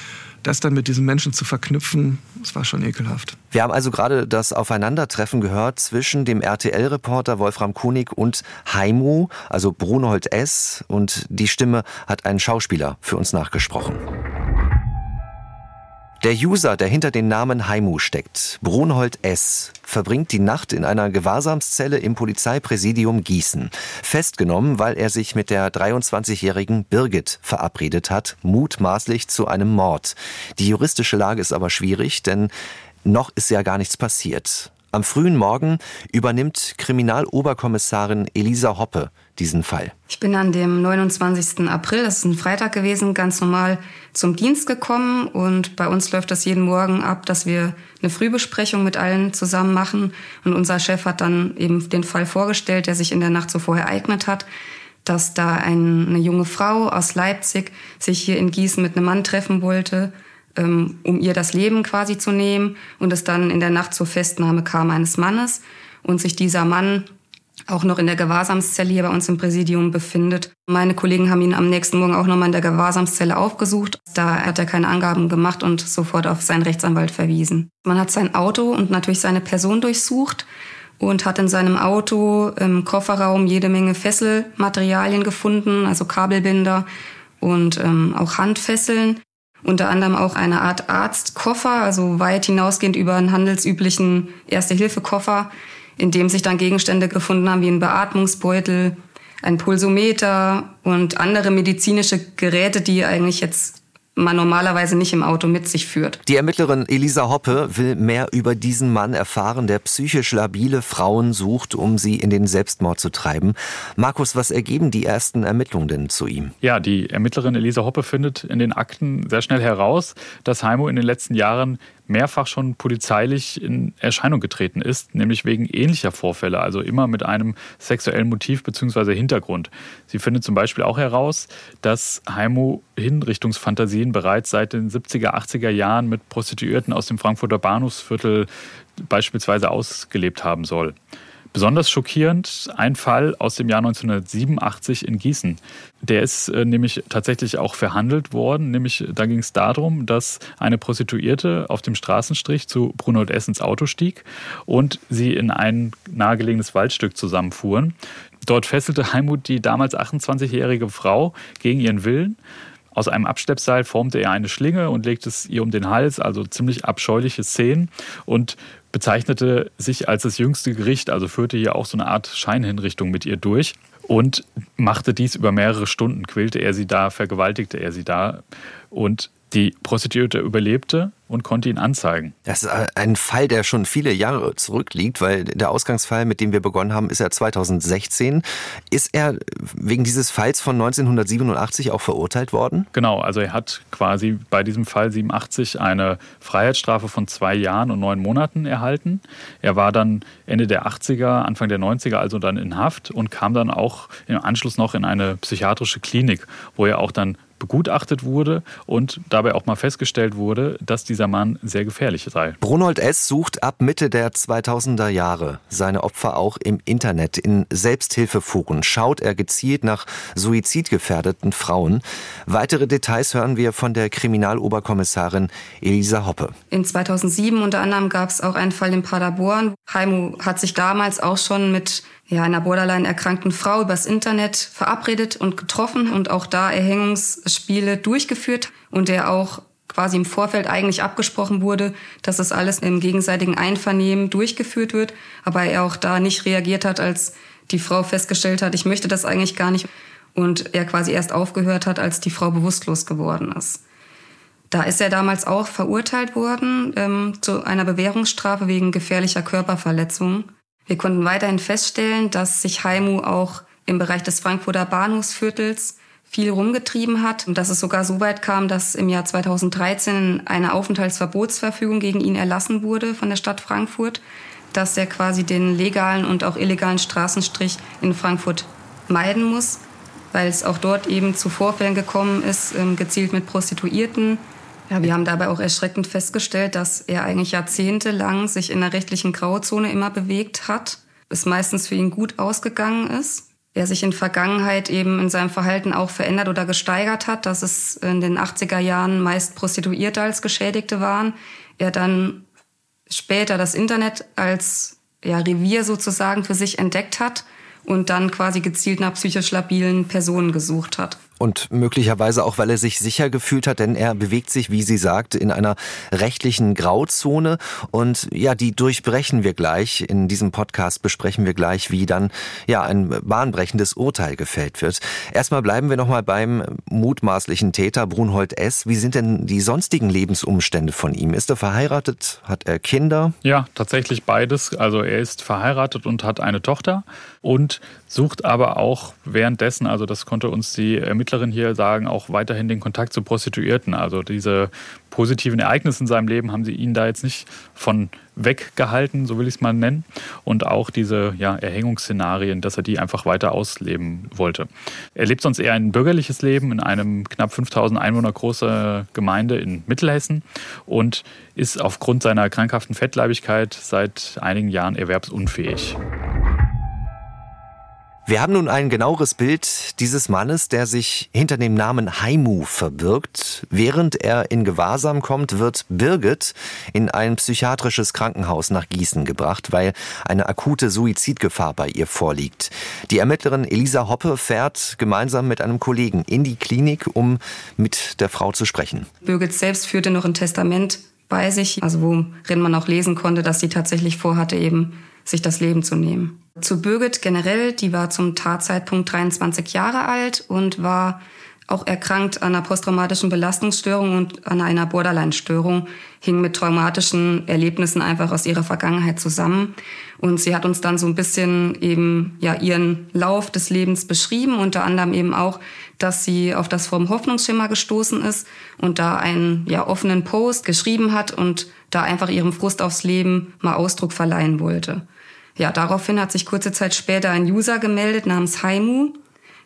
das dann mit diesen Menschen zu verknüpfen, das war schon ekelhaft. Wir haben also gerade das Aufeinandertreffen gehört zwischen dem RTL-Reporter Wolfram Kunig und Haimu, also Brunold S. Und die Stimme hat ein Schauspieler für uns nachgesprochen. Der User, der hinter den Namen Haimu steckt, Brunhold S., verbringt die Nacht in einer Gewahrsamszelle im Polizeipräsidium Gießen. Festgenommen, weil er sich mit der 23-jährigen Birgit verabredet hat, mutmaßlich zu einem Mord. Die juristische Lage ist aber schwierig, denn noch ist ja gar nichts passiert. Am frühen Morgen übernimmt Kriminaloberkommissarin Elisa Hoppe diesen Fall. Ich bin an dem 29. April, das ist ein Freitag gewesen, ganz normal zum Dienst gekommen und bei uns läuft das jeden Morgen ab, dass wir eine Frühbesprechung mit allen zusammen machen und unser Chef hat dann eben den Fall vorgestellt, der sich in der Nacht zuvor ereignet hat, dass da eine junge Frau aus Leipzig sich hier in Gießen mit einem Mann treffen wollte ähm, um ihr das Leben quasi zu nehmen und es dann in der Nacht zur Festnahme kam eines Mannes und sich dieser Mann auch noch in der Gewahrsamszelle hier bei uns im Präsidium befindet. Meine Kollegen haben ihn am nächsten Morgen auch nochmal in der Gewahrsamszelle aufgesucht. Da hat er keine Angaben gemacht und sofort auf seinen Rechtsanwalt verwiesen. Man hat sein Auto und natürlich seine Person durchsucht und hat in seinem Auto im Kofferraum jede Menge Fesselmaterialien gefunden, also Kabelbinder und ähm, auch Handfesseln unter anderem auch eine Art Arztkoffer, also weit hinausgehend über einen handelsüblichen Erste-Hilfe-Koffer, in dem sich dann Gegenstände gefunden haben wie ein Beatmungsbeutel, ein Pulsometer und andere medizinische Geräte, die eigentlich jetzt man normalerweise nicht im Auto mit sich führt. Die Ermittlerin Elisa Hoppe will mehr über diesen Mann erfahren, der psychisch labile Frauen sucht, um sie in den Selbstmord zu treiben. Markus, was ergeben die ersten Ermittlungen denn zu ihm? Ja, die Ermittlerin Elisa Hoppe findet in den Akten sehr schnell heraus, dass Heimo in den letzten Jahren mehrfach schon polizeilich in Erscheinung getreten ist, nämlich wegen ähnlicher Vorfälle, also immer mit einem sexuellen Motiv bzw. Hintergrund. Sie findet zum Beispiel auch heraus, dass Heimo Hinrichtungsfantasien bereits seit den 70er, 80er Jahren mit Prostituierten aus dem Frankfurter Bahnhofsviertel beispielsweise ausgelebt haben soll. Besonders schockierend ein Fall aus dem Jahr 1987 in Gießen. Der ist äh, nämlich tatsächlich auch verhandelt worden. Nämlich da ging es darum, dass eine Prostituierte auf dem Straßenstrich zu Brunold Essens Auto stieg und sie in ein nahegelegenes Waldstück zusammenfuhren. Dort fesselte Heimut die damals 28-jährige Frau gegen ihren Willen. Aus einem Abschleppseil formte er eine Schlinge und legte es ihr um den Hals, also ziemlich abscheuliche Szenen. Und bezeichnete sich als das jüngste Gericht, also führte hier auch so eine Art Scheinhinrichtung mit ihr durch und machte dies über mehrere Stunden, quälte er sie da, vergewaltigte er sie da. Und Die Prostituierte überlebte und konnte ihn anzeigen. Das ist ein Fall, der schon viele Jahre zurückliegt, weil der Ausgangsfall, mit dem wir begonnen haben, ist ja 2016. Ist er wegen dieses Falls von 1987 auch verurteilt worden? Genau, also er hat quasi bei diesem Fall 87 eine Freiheitsstrafe von zwei Jahren und neun Monaten erhalten. Er war dann Ende der 80er, Anfang der 90er also dann in Haft und kam dann auch im Anschluss noch in eine psychiatrische Klinik, wo er auch dann begutachtet wurde und dabei auch mal festgestellt wurde, dass dieser Mann sehr gefährlich sei. Brunold S. sucht ab Mitte der 2000er Jahre seine Opfer auch im Internet. In Selbsthilfeforen schaut er gezielt nach suizidgefährdeten Frauen. Weitere Details hören wir von der Kriminaloberkommissarin Elisa Hoppe. In 2007 unter anderem gab es auch einen Fall in Paderborn. Heimu hat sich damals auch schon mit ja, einer borderline erkrankten Frau übers Internet verabredet und getroffen und auch da Erhängungsspiele durchgeführt und der auch quasi im Vorfeld eigentlich abgesprochen wurde, dass das alles im gegenseitigen Einvernehmen durchgeführt wird, aber er auch da nicht reagiert hat, als die Frau festgestellt hat, ich möchte das eigentlich gar nicht und er quasi erst aufgehört hat, als die Frau bewusstlos geworden ist. Da ist er damals auch verurteilt worden ähm, zu einer Bewährungsstrafe wegen gefährlicher Körperverletzung. Wir konnten weiterhin feststellen, dass sich Heimu auch im Bereich des Frankfurter Bahnhofsviertels viel rumgetrieben hat und dass es sogar so weit kam, dass im Jahr 2013 eine Aufenthaltsverbotsverfügung gegen ihn erlassen wurde von der Stadt Frankfurt, dass er quasi den legalen und auch illegalen Straßenstrich in Frankfurt meiden muss, weil es auch dort eben zu Vorfällen gekommen ist, ähm, gezielt mit Prostituierten, ja, wir haben dabei auch erschreckend festgestellt, dass er eigentlich jahrzehntelang sich in der rechtlichen Grauzone immer bewegt hat, es meistens für ihn gut ausgegangen ist. Er sich in Vergangenheit eben in seinem Verhalten auch verändert oder gesteigert hat, dass es in den 80er Jahren meist Prostituierte als Geschädigte waren. Er dann später das Internet als ja, Revier sozusagen für sich entdeckt hat und dann quasi gezielt nach psychisch labilen Personen gesucht hat. Und möglicherweise auch, weil er sich sicher gefühlt hat, denn er bewegt sich, wie sie sagt, in einer rechtlichen Grauzone. Und ja, die durchbrechen wir gleich. In diesem Podcast besprechen wir gleich, wie dann ja ein bahnbrechendes Urteil gefällt wird. Erstmal bleiben wir nochmal beim mutmaßlichen Täter Brunhold S. Wie sind denn die sonstigen Lebensumstände von ihm? Ist er verheiratet? Hat er Kinder? Ja, tatsächlich beides. Also er ist verheiratet und hat eine Tochter und sucht aber auch währenddessen, also das konnte uns die Ermittlerin hier sagen, auch weiterhin den Kontakt zu Prostituierten. Also diese positiven Ereignisse in seinem Leben haben sie ihn da jetzt nicht von weggehalten, so will ich es mal nennen. Und auch diese ja, Erhängungsszenarien, dass er die einfach weiter ausleben wollte. Er lebt sonst eher ein bürgerliches Leben in einem knapp 5000 Einwohner große Gemeinde in Mittelhessen und ist aufgrund seiner krankhaften Fettleibigkeit seit einigen Jahren erwerbsunfähig. Wir haben nun ein genaueres Bild dieses Mannes, der sich hinter dem Namen Haimu verbirgt. Während er in Gewahrsam kommt, wird Birgit in ein psychiatrisches Krankenhaus nach Gießen gebracht, weil eine akute Suizidgefahr bei ihr vorliegt. Die Ermittlerin Elisa Hoppe fährt gemeinsam mit einem Kollegen in die Klinik, um mit der Frau zu sprechen. Birgit selbst führte noch ein Testament bei sich, also worin man auch lesen konnte, dass sie tatsächlich vorhatte, eben sich das Leben zu nehmen. Zu Birgit generell, die war zum Tatzeitpunkt 23 Jahre alt und war auch erkrankt an einer posttraumatischen Belastungsstörung und an einer Borderline-Störung, hing mit traumatischen Erlebnissen einfach aus ihrer Vergangenheit zusammen. Und sie hat uns dann so ein bisschen eben ja ihren Lauf des Lebens beschrieben, unter anderem eben auch, dass sie auf das Form Hoffnungsschimmer gestoßen ist und da einen ja offenen Post geschrieben hat und da einfach ihrem Frust aufs Leben mal Ausdruck verleihen wollte. Ja, daraufhin hat sich kurze Zeit später ein User gemeldet namens Haimu,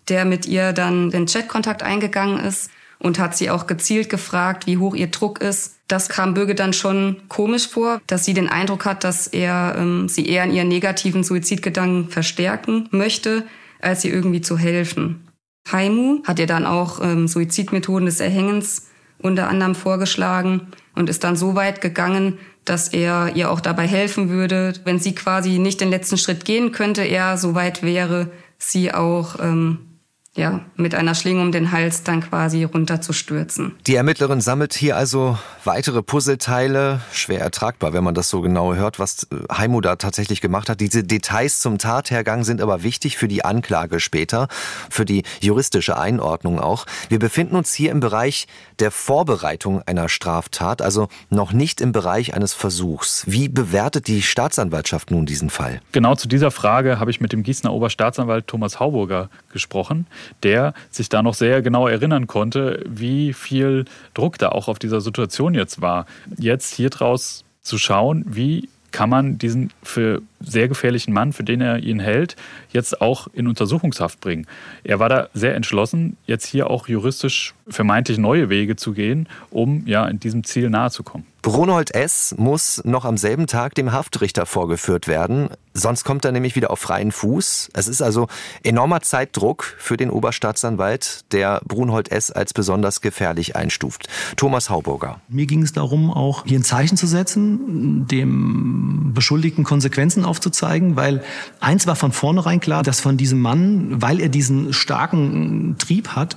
der mit ihr dann den Chatkontakt eingegangen ist und hat sie auch gezielt gefragt, wie hoch ihr Druck ist. Das kam Bürger dann schon komisch vor, dass sie den Eindruck hat, dass er ähm, sie eher in ihren negativen Suizidgedanken verstärken möchte, als ihr irgendwie zu helfen. Haimu hat ihr dann auch ähm, Suizidmethoden des Erhängens unter anderem vorgeschlagen und ist dann so weit gegangen, dass er ihr auch dabei helfen würde, wenn sie quasi nicht den letzten Schritt gehen könnte, er so weit wäre, sie auch ähm, ja, mit einer Schlinge um den Hals dann quasi runterzustürzen. Die Ermittlerin sammelt hier also weitere Puzzleteile. Schwer ertragbar, wenn man das so genau hört, was äh, Heimo da tatsächlich gemacht hat. Diese Details zum Tathergang sind aber wichtig für die Anklage später, für die juristische Einordnung auch. Wir befinden uns hier im Bereich der Vorbereitung einer Straftat, also noch nicht im Bereich eines Versuchs. Wie bewertet die Staatsanwaltschaft nun diesen Fall? Genau zu dieser Frage habe ich mit dem Gießener Oberstaatsanwalt Thomas Hauburger gesprochen der sich da noch sehr genau erinnern konnte, wie viel Druck da auch auf dieser Situation jetzt war. Jetzt hier draus zu schauen, wie kann man diesen für sehr gefährlichen Mann, für den er ihn hält, jetzt auch in Untersuchungshaft bringen. Er war da sehr entschlossen, jetzt hier auch juristisch vermeintlich neue Wege zu gehen, um ja in diesem Ziel nahezukommen. Brunold S. muss noch am selben Tag dem Haftrichter vorgeführt werden. Sonst kommt er nämlich wieder auf freien Fuß. Es ist also enormer Zeitdruck für den Oberstaatsanwalt, der Brunhold S. als besonders gefährlich einstuft. Thomas Hauburger. Mir ging es darum, auch hier ein Zeichen zu setzen, dem Beschuldigten Konsequenzen aufzuzeigen, weil eins war von vornherein klar, dass von diesem Mann, weil er diesen starken Trieb hat,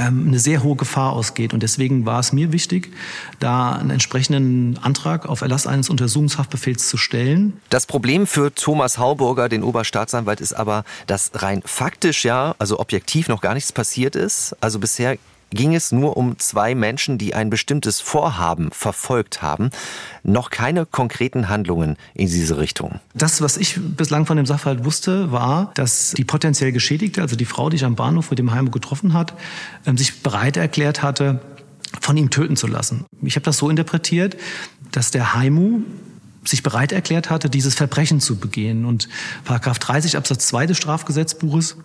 ähm, eine sehr hohe Gefahr ausgeht. Und deswegen war es mir wichtig, da einen entsprechenden Antrag auf Erlass eines Untersuchungshaftbefehls zu stellen. Das Problem für Thomas Hauburger, den Oberstaatsanwalt, ist aber, dass rein faktisch ja, also objektiv noch gar nichts passiert ist. Also bisher ging es nur um zwei Menschen, die ein bestimmtes Vorhaben verfolgt haben, noch keine konkreten Handlungen in diese Richtung. Das, was ich bislang von dem Sachverhalt wusste, war, dass die potenziell Geschädigte, also die Frau, die ich am Bahnhof mit dem Heimo getroffen hat, ähm, sich bereit erklärt hatte, von ihm töten zu lassen. Ich habe das so interpretiert, dass der Heimu sich bereit erklärt hatte, dieses Verbrechen zu begehen. Und Paragraph 30 Absatz 2 des Strafgesetzbuches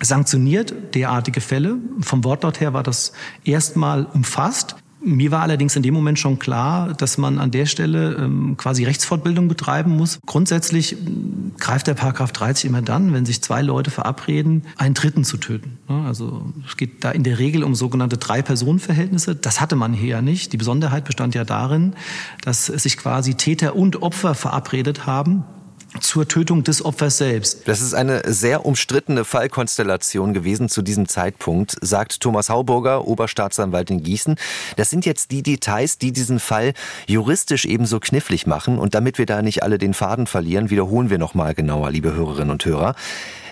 sanktioniert derartige Fälle. Vom Wortlaut her war das erstmal umfasst. Mir war allerdings in dem Moment schon klar, dass man an der Stelle ähm, quasi Rechtsfortbildung betreiben muss. Grundsätzlich ähm, greift der Paragraph 30 immer dann, wenn sich zwei Leute verabreden, einen Dritten zu töten. Also es geht da in der Regel um sogenannte Drei-Personen-Verhältnisse. Das hatte man hier ja nicht. Die Besonderheit bestand ja darin, dass sich quasi Täter und Opfer verabredet haben zur Tötung des Opfers selbst. Das ist eine sehr umstrittene Fallkonstellation gewesen zu diesem Zeitpunkt, sagt Thomas Hauburger, Oberstaatsanwalt in Gießen. Das sind jetzt die Details, die diesen Fall juristisch ebenso knifflig machen. Und damit wir da nicht alle den Faden verlieren, wiederholen wir nochmal genauer, liebe Hörerinnen und Hörer.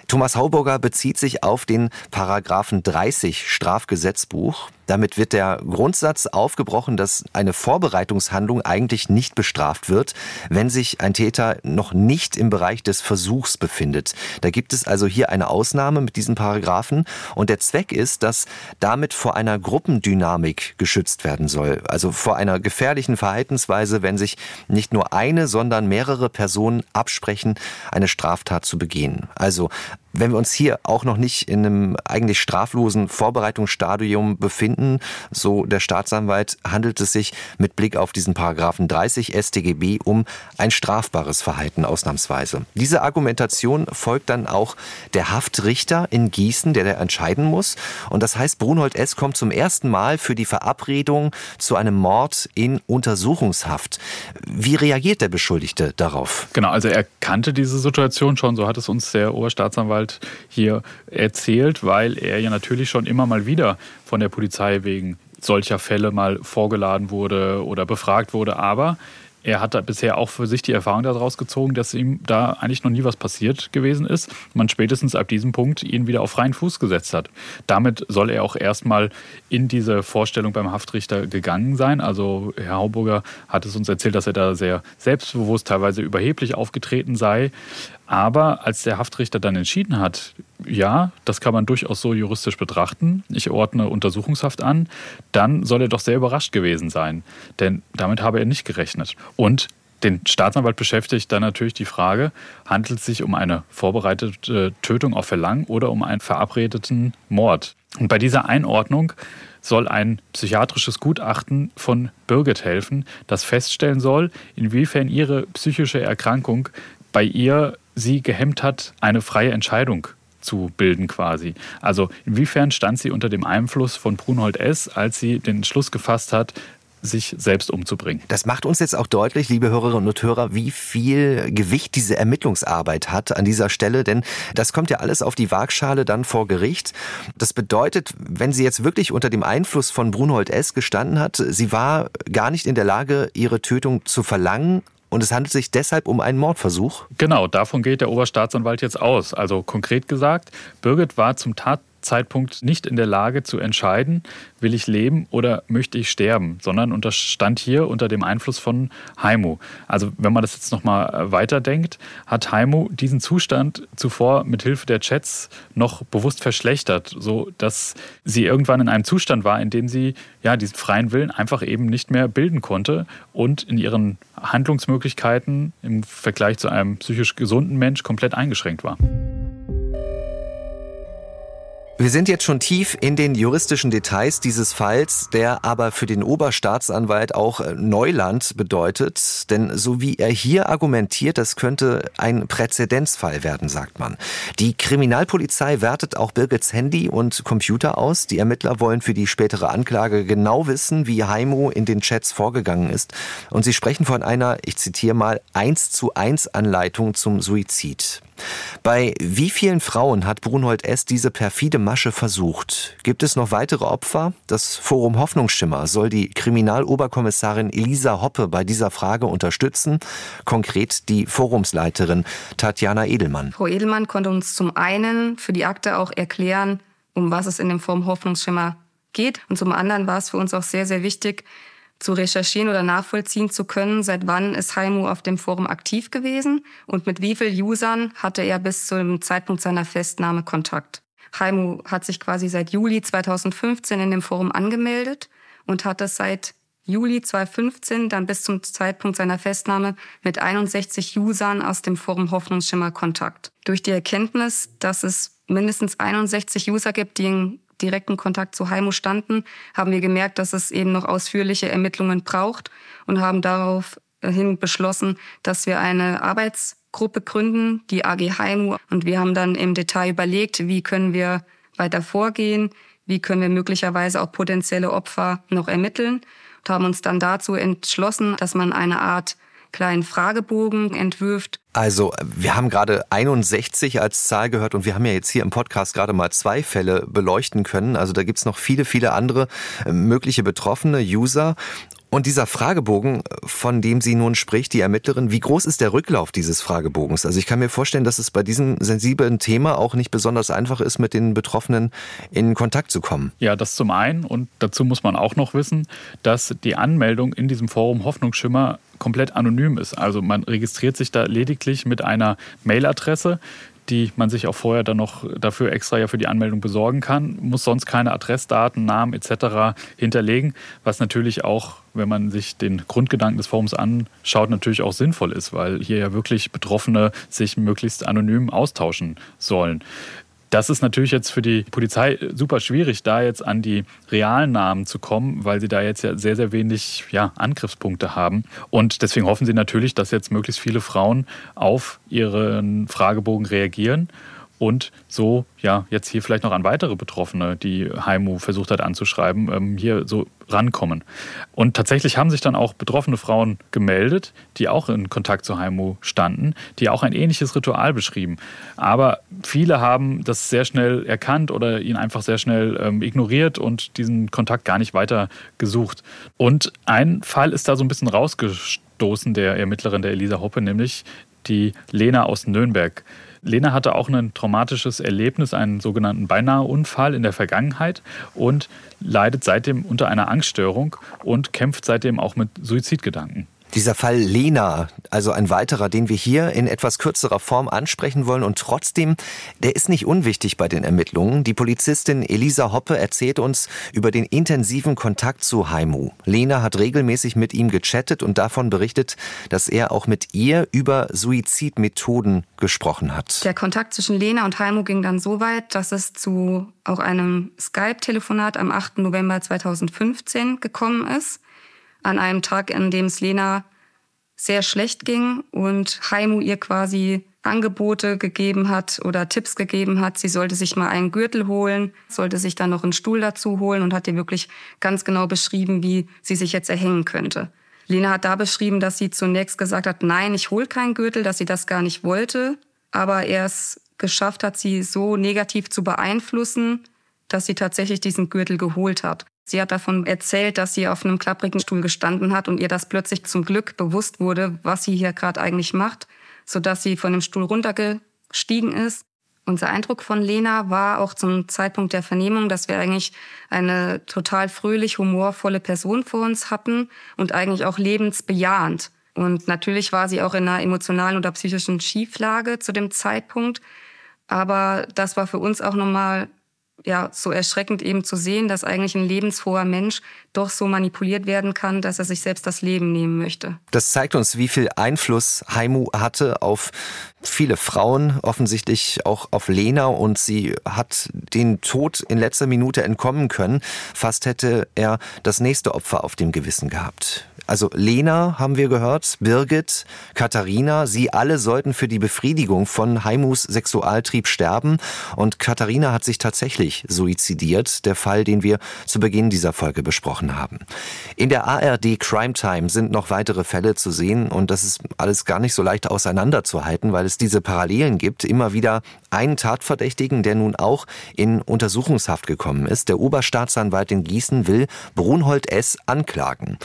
Thomas Hauburger bezieht sich auf den Paragraphen 30 Strafgesetzbuch. Damit wird der Grundsatz aufgebrochen, dass eine Vorbereitungshandlung eigentlich nicht bestraft wird, wenn sich ein Täter noch nicht im Bereich des Versuchs befindet. Da gibt es also hier eine Ausnahme mit diesen Paragraphen und der Zweck ist, dass damit vor einer Gruppendynamik geschützt werden soll, also vor einer gefährlichen Verhaltensweise, wenn sich nicht nur eine, sondern mehrere Personen absprechen, eine Straftat zu begehen. Also wenn wir uns hier auch noch nicht in einem eigentlich straflosen Vorbereitungsstadium befinden, so der Staatsanwalt, handelt es sich mit Blick auf diesen Paragraphen 30 StGB um ein strafbares Verhalten ausnahmsweise. Diese Argumentation folgt dann auch der Haftrichter in Gießen, der da entscheiden muss. Und das heißt, Brunhold S. kommt zum ersten Mal für die Verabredung zu einem Mord in Untersuchungshaft. Wie reagiert der Beschuldigte darauf? Genau, also er kannte diese Situation schon, so hat es uns der Oberstaatsanwalt Rechtsanwalt hier erzählt, weil er ja natürlich schon immer mal wieder von der Polizei wegen solcher Fälle mal vorgeladen wurde oder befragt wurde. Aber er hat da bisher auch für sich die Erfahrung daraus gezogen, dass ihm da eigentlich noch nie was passiert gewesen ist. Man spätestens ab diesem Punkt ihn wieder auf freien Fuß gesetzt hat. Damit soll er auch erstmal in diese Vorstellung beim Haftrichter gegangen sein. Also Herr Hauburger hat es uns erzählt, dass er da sehr selbstbewusst, teilweise überheblich aufgetreten sei. Aber als der Haftrichter dann entschieden hat, ja, das kann man durchaus so juristisch betrachten, ich ordne Untersuchungshaft an, dann soll er doch sehr überrascht gewesen sein. Denn damit habe er nicht gerechnet. Und den Staatsanwalt beschäftigt dann natürlich die Frage, handelt es sich um eine vorbereitete Tötung auf Verlangen oder um einen verabredeten Mord? Und bei dieser Einordnung soll ein psychiatrisches Gutachten von Birgit helfen, das feststellen soll, inwiefern ihre psychische Erkrankung bei ihr sie gehemmt hat, eine freie Entscheidung zu bilden quasi. Also inwiefern stand sie unter dem Einfluss von Brunhold S., als sie den Entschluss gefasst hat, sich selbst umzubringen. Das macht uns jetzt auch deutlich, liebe Hörerinnen und Hörer, wie viel Gewicht diese Ermittlungsarbeit hat an dieser Stelle, denn das kommt ja alles auf die Waagschale dann vor Gericht. Das bedeutet, wenn sie jetzt wirklich unter dem Einfluss von Brunhold S. gestanden hat, sie war gar nicht in der Lage, ihre Tötung zu verlangen, und es handelt sich deshalb um einen Mordversuch? Genau, davon geht der Oberstaatsanwalt jetzt aus. Also konkret gesagt, Birgit war zum Tat Zeitpunkt nicht in der Lage zu entscheiden, will ich leben oder möchte ich sterben, sondern unterstand hier unter dem Einfluss von Haimu. Also wenn man das jetzt nochmal äh, weiterdenkt, hat Haimu diesen Zustand zuvor mit Hilfe der Chats noch bewusst verschlechtert, so dass sie irgendwann in einem Zustand war, in dem sie ja diesen freien Willen einfach eben nicht mehr bilden konnte und in ihren Handlungsmöglichkeiten im Vergleich zu einem psychisch gesunden Mensch komplett eingeschränkt war. Wir sind jetzt schon tief in den juristischen Details dieses Falls, der aber für den Oberstaatsanwalt auch äh, Neuland bedeutet. Denn so wie er hier argumentiert, das könnte ein Präzedenzfall werden, sagt man. Die Kriminalpolizei wertet auch Birgits Handy und Computer aus. Die Ermittler wollen für die spätere Anklage genau wissen, wie Heimo in den Chats vorgegangen ist. Und sie sprechen von einer, ich zitiere mal, 1 zu 1 Anleitung zum Suizid. Bei wie vielen Frauen hat Brunhold S. diese perfide Masche versucht? Gibt es noch weitere Opfer? Das Forum Hoffnungsschimmer soll die Kriminaloberkommissarin Elisa Hoppe bei dieser Frage unterstützen. Konkret die Forumsleiterin Tatjana Edelmann. Frau Edelmann konnte uns zum einen für die Akte auch erklären, um was es in dem Forum Hoffnungsschimmer geht. Und zum anderen war es für uns auch sehr, sehr wichtig, zu recherchieren oder nachvollziehen zu können, seit wann ist Haimu auf dem Forum aktiv gewesen und mit wie vielen Usern hatte er bis zum Zeitpunkt seiner Festnahme Kontakt. Haimu hat sich quasi seit Juli 2015 in dem Forum angemeldet und hat es seit Juli 2015 dann bis zum Zeitpunkt seiner Festnahme mit 61 Usern aus dem Forum Hoffnungsschimmer Kontakt. Durch die Erkenntnis, dass es mindestens 61 User gibt, die in direkten Kontakt zu Heimo standen, haben wir gemerkt, dass es eben noch ausführliche Ermittlungen braucht und haben daraufhin beschlossen, dass wir eine Arbeitsgruppe gründen, die AG Heimo. Und wir haben dann im Detail überlegt, wie können wir weiter vorgehen, wie können wir möglicherweise auch potenzielle Opfer noch ermitteln und haben uns dann dazu entschlossen, dass man eine Art kleinen Fragebogen entwirft. Also, wir haben gerade 61 als Zahl gehört und wir haben ja jetzt hier im Podcast gerade mal zwei Fälle beleuchten können. Also da gibt es noch viele, viele andere äh, mögliche betroffene User. Und dieser Fragebogen, von dem sie nun spricht, die Ermittlerin, wie groß ist der Rücklauf dieses Fragebogens? Also ich kann mir vorstellen, dass es bei diesem sensiblen Thema auch nicht besonders einfach ist, mit den Betroffenen in Kontakt zu kommen. Ja, das zum einen. Und dazu muss man auch noch wissen, dass die Anmeldung in diesem Forum Hoffnungsschimmer komplett anonym ist. Also man registriert sich da lediglich mit einer Mailadresse, die man sich auch vorher dann noch dafür extra ja für die Anmeldung besorgen kann, muss sonst keine Adressdaten, Namen etc. hinterlegen, was natürlich auch, wenn man sich den Grundgedanken des Forums anschaut, natürlich auch sinnvoll ist, weil hier ja wirklich Betroffene sich möglichst anonym austauschen sollen. Das ist natürlich jetzt für die Polizei super schwierig, da jetzt an die realen Namen zu kommen, weil sie da jetzt ja sehr, sehr wenig ja, Angriffspunkte haben. Und deswegen hoffen sie natürlich, dass jetzt möglichst viele Frauen auf ihren Fragebogen reagieren und so ja jetzt hier vielleicht noch an weitere Betroffene, die Haimu versucht hat anzuschreiben, ähm, hier so rankommen. Und tatsächlich haben sich dann auch betroffene Frauen gemeldet, die auch in Kontakt zu Haimu standen, die auch ein ähnliches Ritual beschrieben. Aber viele haben das sehr schnell erkannt oder ihn einfach sehr schnell ähm, ignoriert und diesen Kontakt gar nicht weiter gesucht. Und ein Fall ist da so ein bisschen rausgestoßen, der Ermittlerin der Elisa Hoppe, nämlich die Lena aus Nürnberg. Lena hatte auch ein traumatisches Erlebnis, einen sogenannten Beinaheunfall in der Vergangenheit und leidet seitdem unter einer Angststörung und kämpft seitdem auch mit Suizidgedanken. Dieser Fall Lena, also ein weiterer, den wir hier in etwas kürzerer Form ansprechen wollen und trotzdem, der ist nicht unwichtig bei den Ermittlungen. Die Polizistin Elisa Hoppe erzählt uns über den intensiven Kontakt zu Haimu. Lena hat regelmäßig mit ihm gechattet und davon berichtet, dass er auch mit ihr über Suizidmethoden gesprochen hat. Der Kontakt zwischen Lena und Haimu ging dann so weit, dass es zu auch einem Skype-Telefonat am 8. November 2015 gekommen ist an einem Tag, an dem es Lena sehr schlecht ging und Haimu ihr quasi Angebote gegeben hat oder Tipps gegeben hat. Sie sollte sich mal einen Gürtel holen, sollte sich dann noch einen Stuhl dazu holen und hat ihr wirklich ganz genau beschrieben, wie sie sich jetzt erhängen könnte. Lena hat da beschrieben, dass sie zunächst gesagt hat, nein, ich hole keinen Gürtel, dass sie das gar nicht wollte, aber er es geschafft hat, sie so negativ zu beeinflussen, dass sie tatsächlich diesen Gürtel geholt hat. Sie hat davon erzählt, dass sie auf einem klapprigen Stuhl gestanden hat und ihr das plötzlich zum Glück bewusst wurde, was sie hier gerade eigentlich macht sodass sie von dem Stuhl runtergestiegen ist. Unser Eindruck von Lena war auch zum Zeitpunkt der Vernehmung, dass wir eigentlich eine total fröhlich, humorvolle Person vor uns hatten und eigentlich auch lebensbejahend. Und natürlich war sie auch in einer emotionalen oder psychischen Schieflage zu dem Zeitpunkt. Aber das war für uns auch nochmal ja, so erschreckend eben zu sehen, dass eigentlich ein lebensfroher Mensch doch so manipuliert werden kann, dass er sich selbst das Leben nehmen möchte. Das zeigt uns, wie viel Einfluss Haimu hatte auf viele Frauen, offensichtlich auch auf Lena und sie hat den Tod in letzter Minute entkommen können. Fast hätte er das nächste Opfer auf dem Gewissen gehabt. Also Lena haben wir gehört, Birgit, Katharina, sie alle sollten für die Befriedigung von Haimus Sexualtrieb sterben und Katharina hat sich tatsächlich suizidiert, der Fall, den wir zu Beginn dieser Folge besprochen haben. In der ARD Crime Time sind noch weitere Fälle zu sehen und das ist alles gar nicht so leicht auseinanderzuhalten, weil es diese Parallelen gibt. Immer wieder einen Tatverdächtigen, der nun auch in Untersuchungshaft gekommen ist. Der Oberstaatsanwalt in Gießen will Brunhold S. anklagen.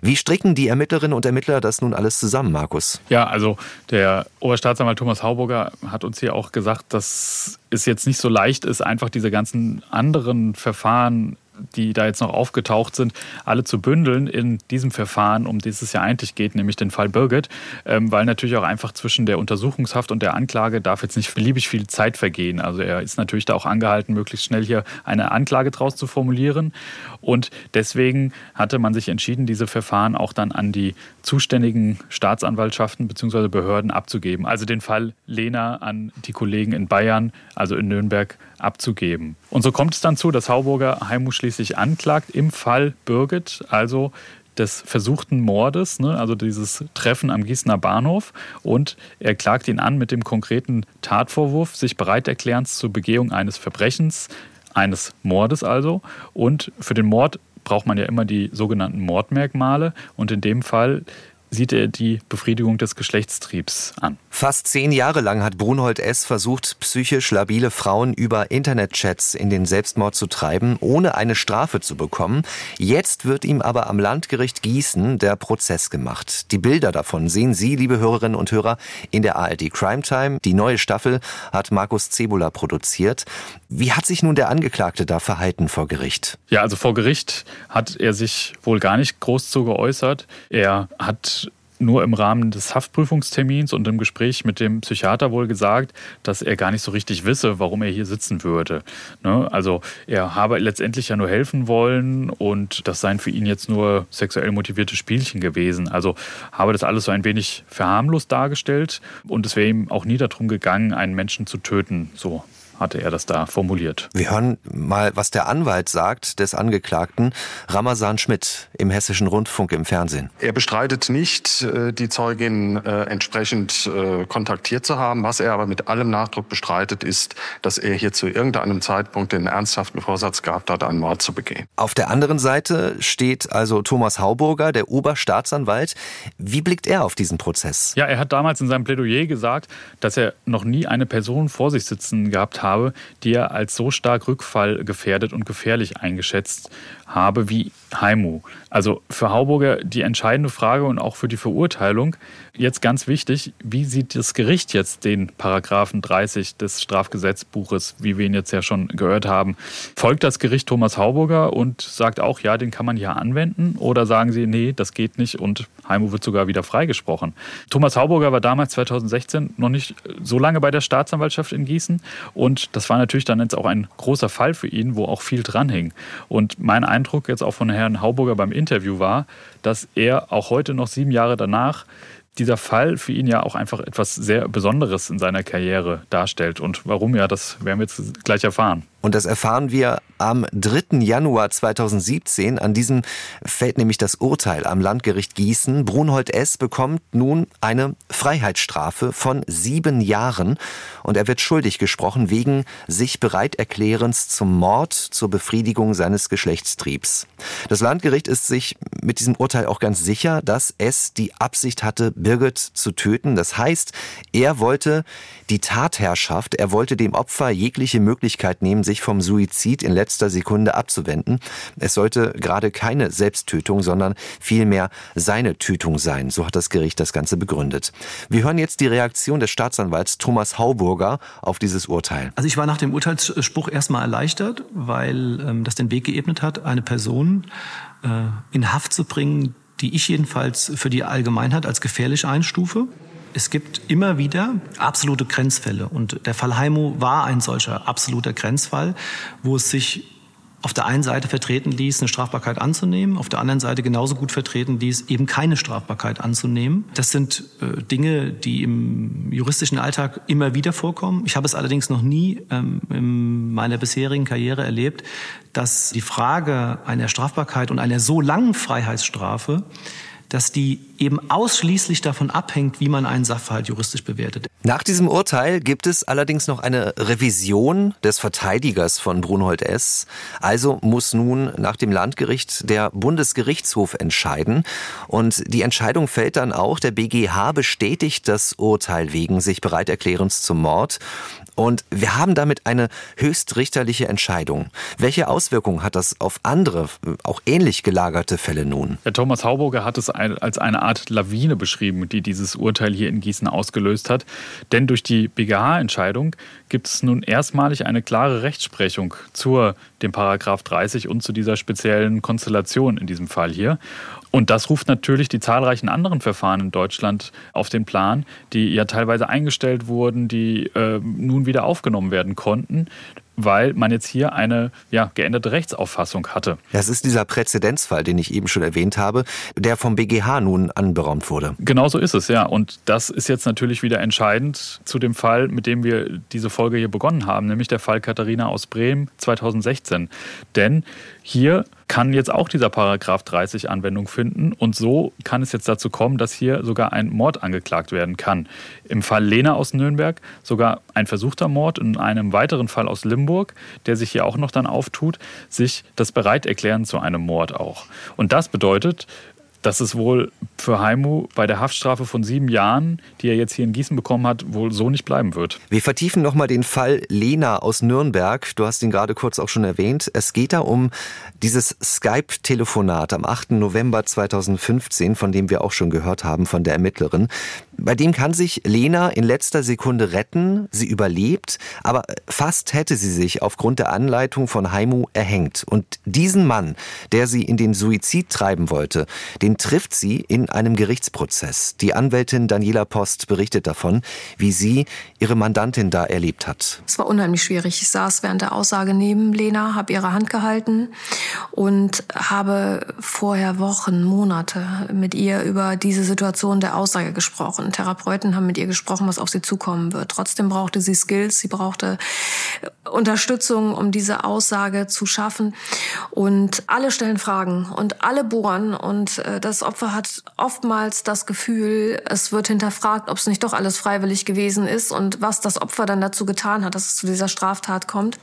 Wie stricken die Ermittlerinnen und Ermittler das nun alles zusammen, Markus? Ja, also der Oberstaatsanwalt Thomas Hauburger hat uns hier auch gesagt, dass es jetzt nicht so leicht ist, einfach diese ganzen anderen Verfahren die da jetzt noch aufgetaucht sind, alle zu bündeln in diesem Verfahren, um das es ja eigentlich geht, nämlich den Fall Birgit, ähm, weil natürlich auch einfach zwischen der Untersuchungshaft und der Anklage darf jetzt nicht beliebig viel Zeit vergehen. Also er ist natürlich da auch angehalten, möglichst schnell hier eine Anklage draus zu formulieren. Und deswegen hatte man sich entschieden, diese Verfahren auch dann an die zuständigen Staatsanwaltschaften bzw. Behörden abzugeben. Also den Fall Lena an die Kollegen in Bayern, also in Nürnberg, abzugeben. Und so kommt es dann zu, dass Hauburger Heimu schließlich anklagt im Fall Birgit, also des versuchten Mordes, ne, also dieses Treffen am Gießener Bahnhof. Und er klagt ihn an mit dem konkreten Tatvorwurf, sich bereit erklären zur Begehung eines Verbrechens, eines Mordes also. Und für den Mord braucht man ja immer die sogenannten Mordmerkmale. Und in dem Fall sieht er die Befriedigung des Geschlechtstriebs an. Fast zehn Jahre lang hat Brunhold S. versucht, psychisch labile Frauen über Internetchats in den Selbstmord zu treiben, ohne eine Strafe zu bekommen. Jetzt wird ihm aber am Landgericht Gießen der Prozess gemacht. Die Bilder davon sehen Sie, liebe Hörerinnen und Hörer, in der ARD Crime Time. Die neue Staffel hat Markus Zebula produziert. Wie hat sich nun der Angeklagte da verhalten vor Gericht? Ja, also vor Gericht hat er sich wohl gar nicht groß zu geäußert. Er hat nur im Rahmen des Haftprüfungstermins und im Gespräch mit dem Psychiater wohl gesagt, dass er gar nicht so richtig wisse, warum er hier sitzen würde. Ne? Also er habe letztendlich ja nur helfen wollen und das seien für ihn jetzt nur sexuell motivierte Spielchen gewesen. Also habe das alles so ein wenig verharmlost dargestellt und es wäre ihm auch nie darum gegangen, einen Menschen zu töten. So hatte er das da formuliert. Wir hören mal, was der Anwalt sagt des Angeklagten, Ramazan Schmidt im Hessischen Rundfunk im Fernsehen. Er bestreitet nicht, äh, die Zeugin äh, entsprechend äh, kontaktiert zu haben. Was er aber mit allem Nachdruck bestreitet, ist, dass er hier zu irgendeinem Zeitpunkt den ernsthaften Vorsatz gehabt hat, einen Mord zu begehen. Auf der anderen Seite steht also Thomas Hauburger, der Oberstaatsanwalt. Wie blickt er auf diesen Prozess? Ja, er hat damals in seinem Plädoyer gesagt, dass er noch nie eine Person vor sich sitzen gehabt hat, habe, die er als so stark rückfallgefährdet und gefährlich eingeschätzt habe wie Haimu. Also für Hauburger die entscheidende Frage und auch für die Verurteilung. Jetzt ganz wichtig, wie sieht das Gericht jetzt den Paragraphen 30 des Strafgesetzbuches, wie wir ihn jetzt ja schon gehört haben? Folgt das Gericht Thomas Hauburger und sagt auch, ja, den kann man hier anwenden? Oder sagen sie, nee, das geht nicht und Haimu wird sogar wieder freigesprochen? Thomas Hauburger war damals 2016 noch nicht so lange bei der Staatsanwaltschaft in Gießen und das war natürlich dann jetzt auch ein großer Fall für ihn, wo auch viel dranhing. Und mein Eindruck jetzt auch von Herrn Hauburger beim Interview war, dass er auch heute noch sieben Jahre danach dieser Fall für ihn ja auch einfach etwas sehr Besonderes in seiner Karriere darstellt. Und warum ja, das werden wir jetzt gleich erfahren. Und das erfahren wir am 3. Januar 2017. An diesem fällt nämlich das Urteil am Landgericht Gießen. Brunhold S. bekommt nun eine Freiheitsstrafe von sieben Jahren und er wird schuldig gesprochen wegen sich Bereiterklärens zum Mord zur Befriedigung seines Geschlechtstriebs. Das Landgericht ist sich mit diesem Urteil auch ganz sicher, dass S. die Absicht hatte, Birgit zu töten. Das heißt, er wollte die Tatherrschaft, er wollte dem Opfer jegliche Möglichkeit nehmen, sich vom Suizid in letzter Sekunde abzuwenden. Es sollte gerade keine Selbsttötung, sondern vielmehr seine Tötung sein. So hat das Gericht das Ganze begründet. Wir hören jetzt die Reaktion des Staatsanwalts Thomas Hauburger auf dieses Urteil. Also ich war nach dem Urteilsspruch erstmal erleichtert, weil ähm, das den Weg geebnet hat, eine Person äh, in Haft zu bringen, die ich jedenfalls für die Allgemeinheit als gefährlich einstufe. Es gibt immer wieder absolute Grenzfälle. Und der Fall Heimo war ein solcher absoluter Grenzfall, wo es sich auf der einen Seite vertreten ließ, eine Strafbarkeit anzunehmen, auf der anderen Seite genauso gut vertreten ließ, eben keine Strafbarkeit anzunehmen. Das sind äh, Dinge, die im juristischen Alltag immer wieder vorkommen. Ich habe es allerdings noch nie ähm, in meiner bisherigen Karriere erlebt, dass die Frage einer Strafbarkeit und einer so langen Freiheitsstrafe dass die eben ausschließlich davon abhängt, wie man einen Sachverhalt juristisch bewertet. Nach diesem Urteil gibt es allerdings noch eine Revision des Verteidigers von Brunhold S. Also muss nun nach dem Landgericht der Bundesgerichtshof entscheiden. Und die Entscheidung fällt dann auch. Der BGH bestätigt das Urteil wegen sich bereiterklärens zum Mord. Und wir haben damit eine höchstrichterliche Entscheidung. Welche Auswirkungen hat das auf andere, auch ähnlich gelagerte Fälle nun? Herr Thomas Hauburger hat es als eine Art Lawine beschrieben, die dieses Urteil hier in Gießen ausgelöst hat. Denn durch die BGH-Entscheidung gibt es nun erstmalig eine klare Rechtsprechung zu dem Paragraph 30 und zu dieser speziellen Konstellation in diesem Fall hier. Und das ruft natürlich die zahlreichen anderen Verfahren in Deutschland auf den Plan, die ja teilweise eingestellt wurden, die äh, nun wieder aufgenommen werden konnten weil man jetzt hier eine ja, geänderte Rechtsauffassung hatte. Das ist dieser Präzedenzfall, den ich eben schon erwähnt habe, der vom BGH nun anberaumt wurde. Genau so ist es, ja. Und das ist jetzt natürlich wieder entscheidend zu dem Fall, mit dem wir diese Folge hier begonnen haben, nämlich der Fall Katharina aus Bremen 2016. Denn hier kann jetzt auch dieser Paragraph 30 Anwendung finden und so kann es jetzt dazu kommen, dass hier sogar ein Mord angeklagt werden kann. Im Fall Lena aus Nürnberg sogar ein versuchter Mord, in einem weiteren Fall aus Limburg, der sich hier auch noch dann auftut, sich das bereit erklären zu einem Mord auch. Und das bedeutet, dass es wohl für Heimu bei der Haftstrafe von sieben Jahren, die er jetzt hier in Gießen bekommen hat, wohl so nicht bleiben wird. Wir vertiefen nochmal den Fall Lena aus Nürnberg. Du hast ihn gerade kurz auch schon erwähnt. Es geht da um dieses Skype-Telefonat am 8. November 2015, von dem wir auch schon gehört haben von der Ermittlerin. Bei dem kann sich Lena in letzter Sekunde retten. Sie überlebt, aber fast hätte sie sich aufgrund der Anleitung von Heimu erhängt. Und diesen Mann, der sie in den Suizid treiben wollte, den trifft sie in einem Gerichtsprozess. Die Anwältin Daniela Post berichtet davon, wie sie ihre Mandantin da erlebt hat. Es war unheimlich schwierig. Ich saß während der Aussage neben Lena, habe ihre Hand gehalten und habe vorher Wochen, Monate mit ihr über diese Situation der Aussage gesprochen. Therapeuten haben mit ihr gesprochen, was auf sie zukommen wird. Trotzdem brauchte sie Skills, sie brauchte Unterstützung, um diese Aussage zu schaffen. Und alle stellen Fragen und alle bohren. Und äh, das Opfer hat oftmals das Gefühl, es wird hinterfragt, ob es nicht doch alles freiwillig gewesen ist und was das Opfer dann dazu getan hat, dass es zu dieser Straftat kommt.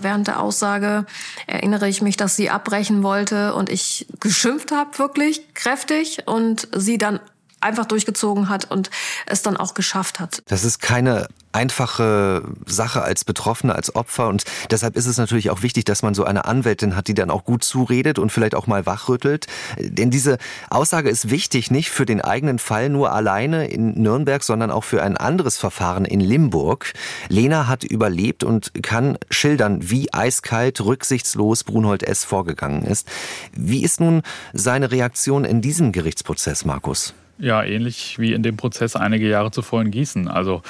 Während der Aussage erinnere ich mich, dass sie abbrechen wollte und ich geschimpft habe, wirklich kräftig, und sie dann einfach durchgezogen hat und es dann auch geschafft hat. Das ist keine einfache Sache als Betroffene, als Opfer und deshalb ist es natürlich auch wichtig, dass man so eine Anwältin hat, die dann auch gut zuredet und vielleicht auch mal wachrüttelt. Denn diese Aussage ist wichtig, nicht für den eigenen Fall nur alleine in Nürnberg, sondern auch für ein anderes Verfahren in Limburg. Lena hat überlebt und kann schildern, wie eiskalt, rücksichtslos Brunhold S. vorgegangen ist. Wie ist nun seine Reaktion in diesem Gerichtsprozess, Markus? Ja, ähnlich wie in dem Prozess einige Jahre zuvor in Gießen. Also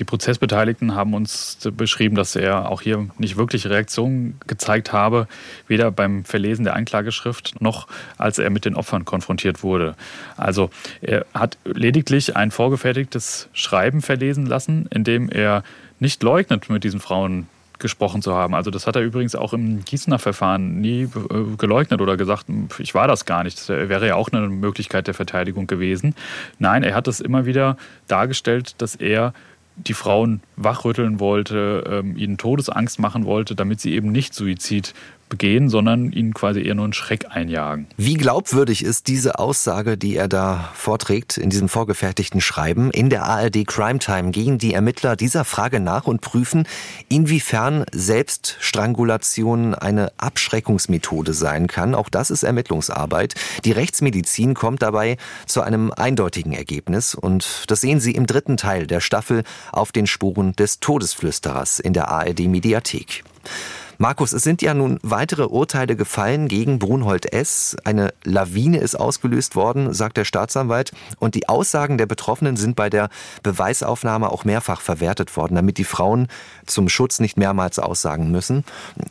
die Prozessbeteiligten haben uns beschrieben, dass er auch hier nicht wirklich Reaktionen gezeigt habe, weder beim Verlesen der Anklageschrift noch als er mit den Opfern konfrontiert wurde. Also er hat lediglich ein vorgefertigtes Schreiben verlesen lassen, in dem er nicht leugnet, mit diesen Frauen gesprochen zu haben. Also das hat er übrigens auch im Gießener Verfahren nie äh, geleugnet oder gesagt, ich war das gar nicht. Das wäre ja auch eine Möglichkeit der Verteidigung gewesen. Nein, er hat es immer wieder dargestellt, dass er die Frauen wachrütteln wollte, ähm, ihnen Todesangst machen wollte, damit sie eben nicht Suizid begehen, sondern ihnen quasi eher nur einen Schreck einjagen. Wie glaubwürdig ist diese Aussage, die er da vorträgt in diesem vorgefertigten Schreiben? In der ARD Crime Time gehen die Ermittler dieser Frage nach und prüfen, inwiefern Selbststrangulation eine Abschreckungsmethode sein kann. Auch das ist Ermittlungsarbeit. Die Rechtsmedizin kommt dabei zu einem eindeutigen Ergebnis und das sehen Sie im dritten Teil der Staffel auf den Spuren des Todesflüsterers in der ARD Mediathek. Markus, es sind ja nun weitere Urteile gefallen gegen Brunhold S. Eine Lawine ist ausgelöst worden, sagt der Staatsanwalt. Und die Aussagen der Betroffenen sind bei der Beweisaufnahme auch mehrfach verwertet worden, damit die Frauen zum Schutz nicht mehrmals aussagen müssen.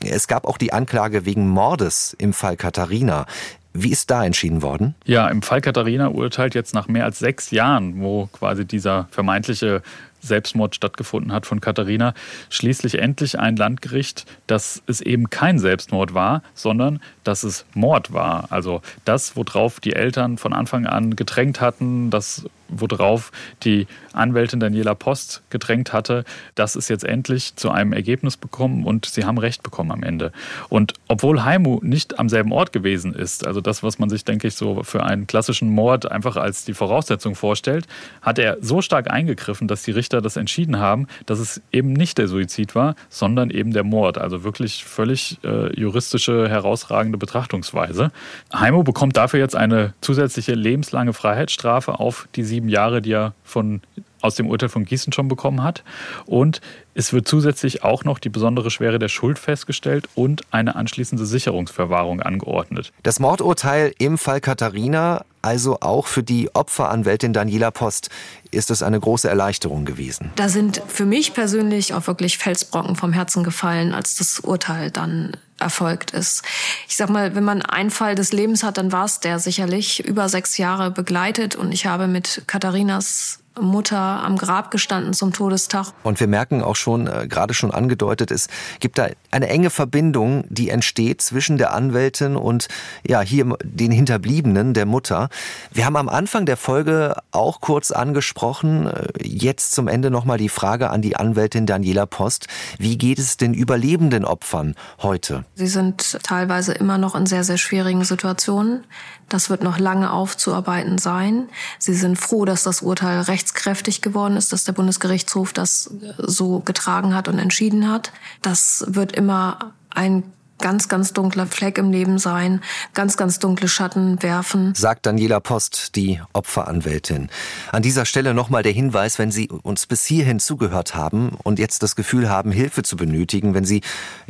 Es gab auch die Anklage wegen Mordes im Fall Katharina. Wie ist da entschieden worden? Ja, im Fall Katharina urteilt jetzt nach mehr als sechs Jahren, wo quasi dieser vermeintliche Selbstmord stattgefunden hat von Katharina, schließlich endlich ein Landgericht, dass es eben kein Selbstmord war, sondern dass es Mord war. Also das, worauf die Eltern von Anfang an gedrängt hatten, das worauf die Anwältin Daniela Post gedrängt hatte, das ist jetzt endlich zu einem Ergebnis bekommen und sie haben Recht bekommen am Ende. Und obwohl Haimu nicht am selben Ort gewesen ist, also das, was man sich, denke ich, so für einen klassischen Mord einfach als die Voraussetzung vorstellt, hat er so stark eingegriffen, dass die Richter das entschieden haben, dass es eben nicht der Suizid war, sondern eben der Mord. Also wirklich völlig äh, juristische, herausragende Betrachtungsweise. Haimu bekommt dafür jetzt eine zusätzliche lebenslange Freiheitsstrafe auf die sieben Jahre, die er von, aus dem Urteil von Gießen schon bekommen hat. Und es wird zusätzlich auch noch die besondere Schwere der Schuld festgestellt und eine anschließende Sicherungsverwahrung angeordnet. Das Mordurteil im Fall Katharina, also auch für die Opferanwältin Daniela Post, ist es eine große Erleichterung gewesen. Da sind für mich persönlich auch wirklich Felsbrocken vom Herzen gefallen, als das Urteil dann erfolgt ist. Ich sag mal, wenn man einen Fall des Lebens hat, dann war es der sicherlich über sechs Jahre begleitet und ich habe mit Katharinas Mutter am Grab gestanden zum Todestag. Und wir merken auch schon, äh, gerade schon angedeutet, es gibt da eine enge Verbindung, die entsteht zwischen der Anwältin und ja, hier den Hinterbliebenen, der Mutter. Wir haben am Anfang der Folge auch kurz angesprochen, äh, jetzt zum Ende nochmal die Frage an die Anwältin Daniela Post. Wie geht es den überlebenden Opfern heute? Sie sind teilweise immer noch in sehr, sehr schwierigen Situationen. Das wird noch lange aufzuarbeiten sein. Sie sind froh, dass das Urteil rechtskräftig geworden ist, dass der Bundesgerichtshof das so getragen hat und entschieden hat. Das wird immer ein ganz, ganz dunkler Fleck im Leben sein, ganz, ganz dunkle Schatten werfen. Sagt Daniela Post, die Opferanwältin. An dieser Stelle nochmal der Hinweis, wenn Sie uns bis hierhin zugehört haben und jetzt das Gefühl haben, Hilfe zu benötigen, wenn Sie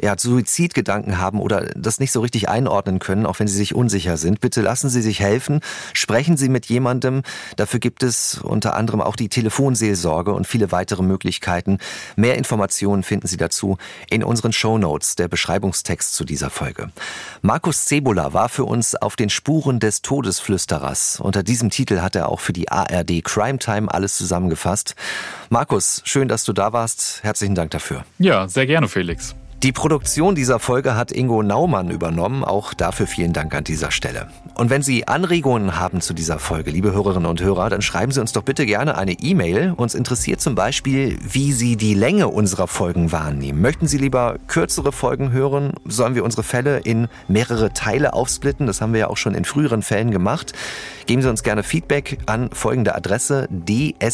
ja, Suizidgedanken haben oder das nicht so richtig einordnen können, auch wenn Sie sich unsicher sind, bitte lassen Sie sich helfen. Sprechen Sie mit jemandem. Dafür gibt es unter anderem auch die Telefonseelsorge und viele weitere Möglichkeiten. Mehr Informationen finden Sie dazu in unseren Show Notes, der Beschreibungstext zu dieser Folge. Markus Cebula war für uns auf den Spuren des Todesflüsterers. Unter diesem Titel hat er auch für die ARD Crime Time alles zusammengefasst. Markus, schön, dass du da warst. Herzlichen Dank dafür. Ja, sehr gerne, Felix. Die Produktion dieser Folge hat Ingo Naumann übernommen. Auch dafür vielen Dank an dieser Stelle. Und wenn Sie Anregungen haben zu dieser Folge, liebe Hörerinnen und Hörer, dann schreiben Sie uns doch bitte gerne eine E-Mail. Uns interessiert zum Beispiel, wie Sie die Länge unserer Folgen wahrnehmen. Möchten Sie lieber kürzere Folgen hören? Sollen wir unsere Fälle in mehrere Teile aufsplitten? Das haben wir ja auch schon in früheren Fällen gemacht. Geben Sie uns gerne Feedback an folgende Adresse dsdt.mdr.de,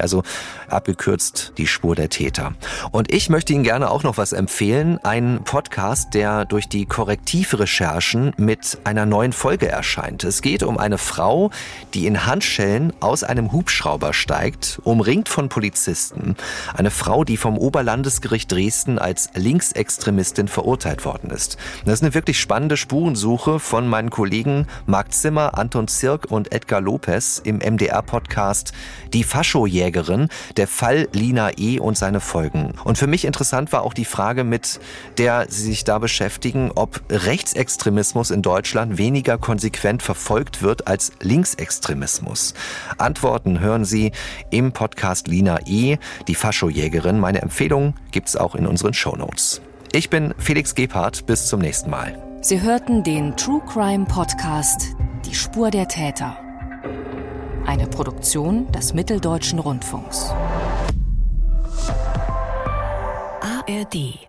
also abgekürzt die Spur der Täter. Und ich möchte Ihnen gerne auch noch was empfehlen, einen Podcast, der durch die Korrektivrecherchen mit einer neuen Folge erscheint. Es geht um eine Frau, die in Handschellen aus einem Hubschrauber steigt, umringt von Polizisten. Eine Frau, die vom Oberlandesgericht Dresden als Linksextremistin verurteilt worden ist. Das ist eine wirklich spannende Spurensuche von meinen Kollegen Marc Zimmer, Anton Zirk und Edgar Lopez im MDR-Podcast Die Faschojägerin, der Fall Lina E. und seine Folgen. Und für mich interessant war auch die Frage, mit der sie sich da beschäftigen, ob Rechtsextremisten Rechtsextremismus in Deutschland weniger konsequent verfolgt wird als Linksextremismus? Antworten hören Sie im Podcast Lina E., die Faschojägerin. Meine Empfehlung gibt's auch in unseren Shownotes. Ich bin Felix Gebhardt. Bis zum nächsten Mal. Sie hörten den True Crime Podcast Die Spur der Täter. Eine Produktion des Mitteldeutschen Rundfunks. ARD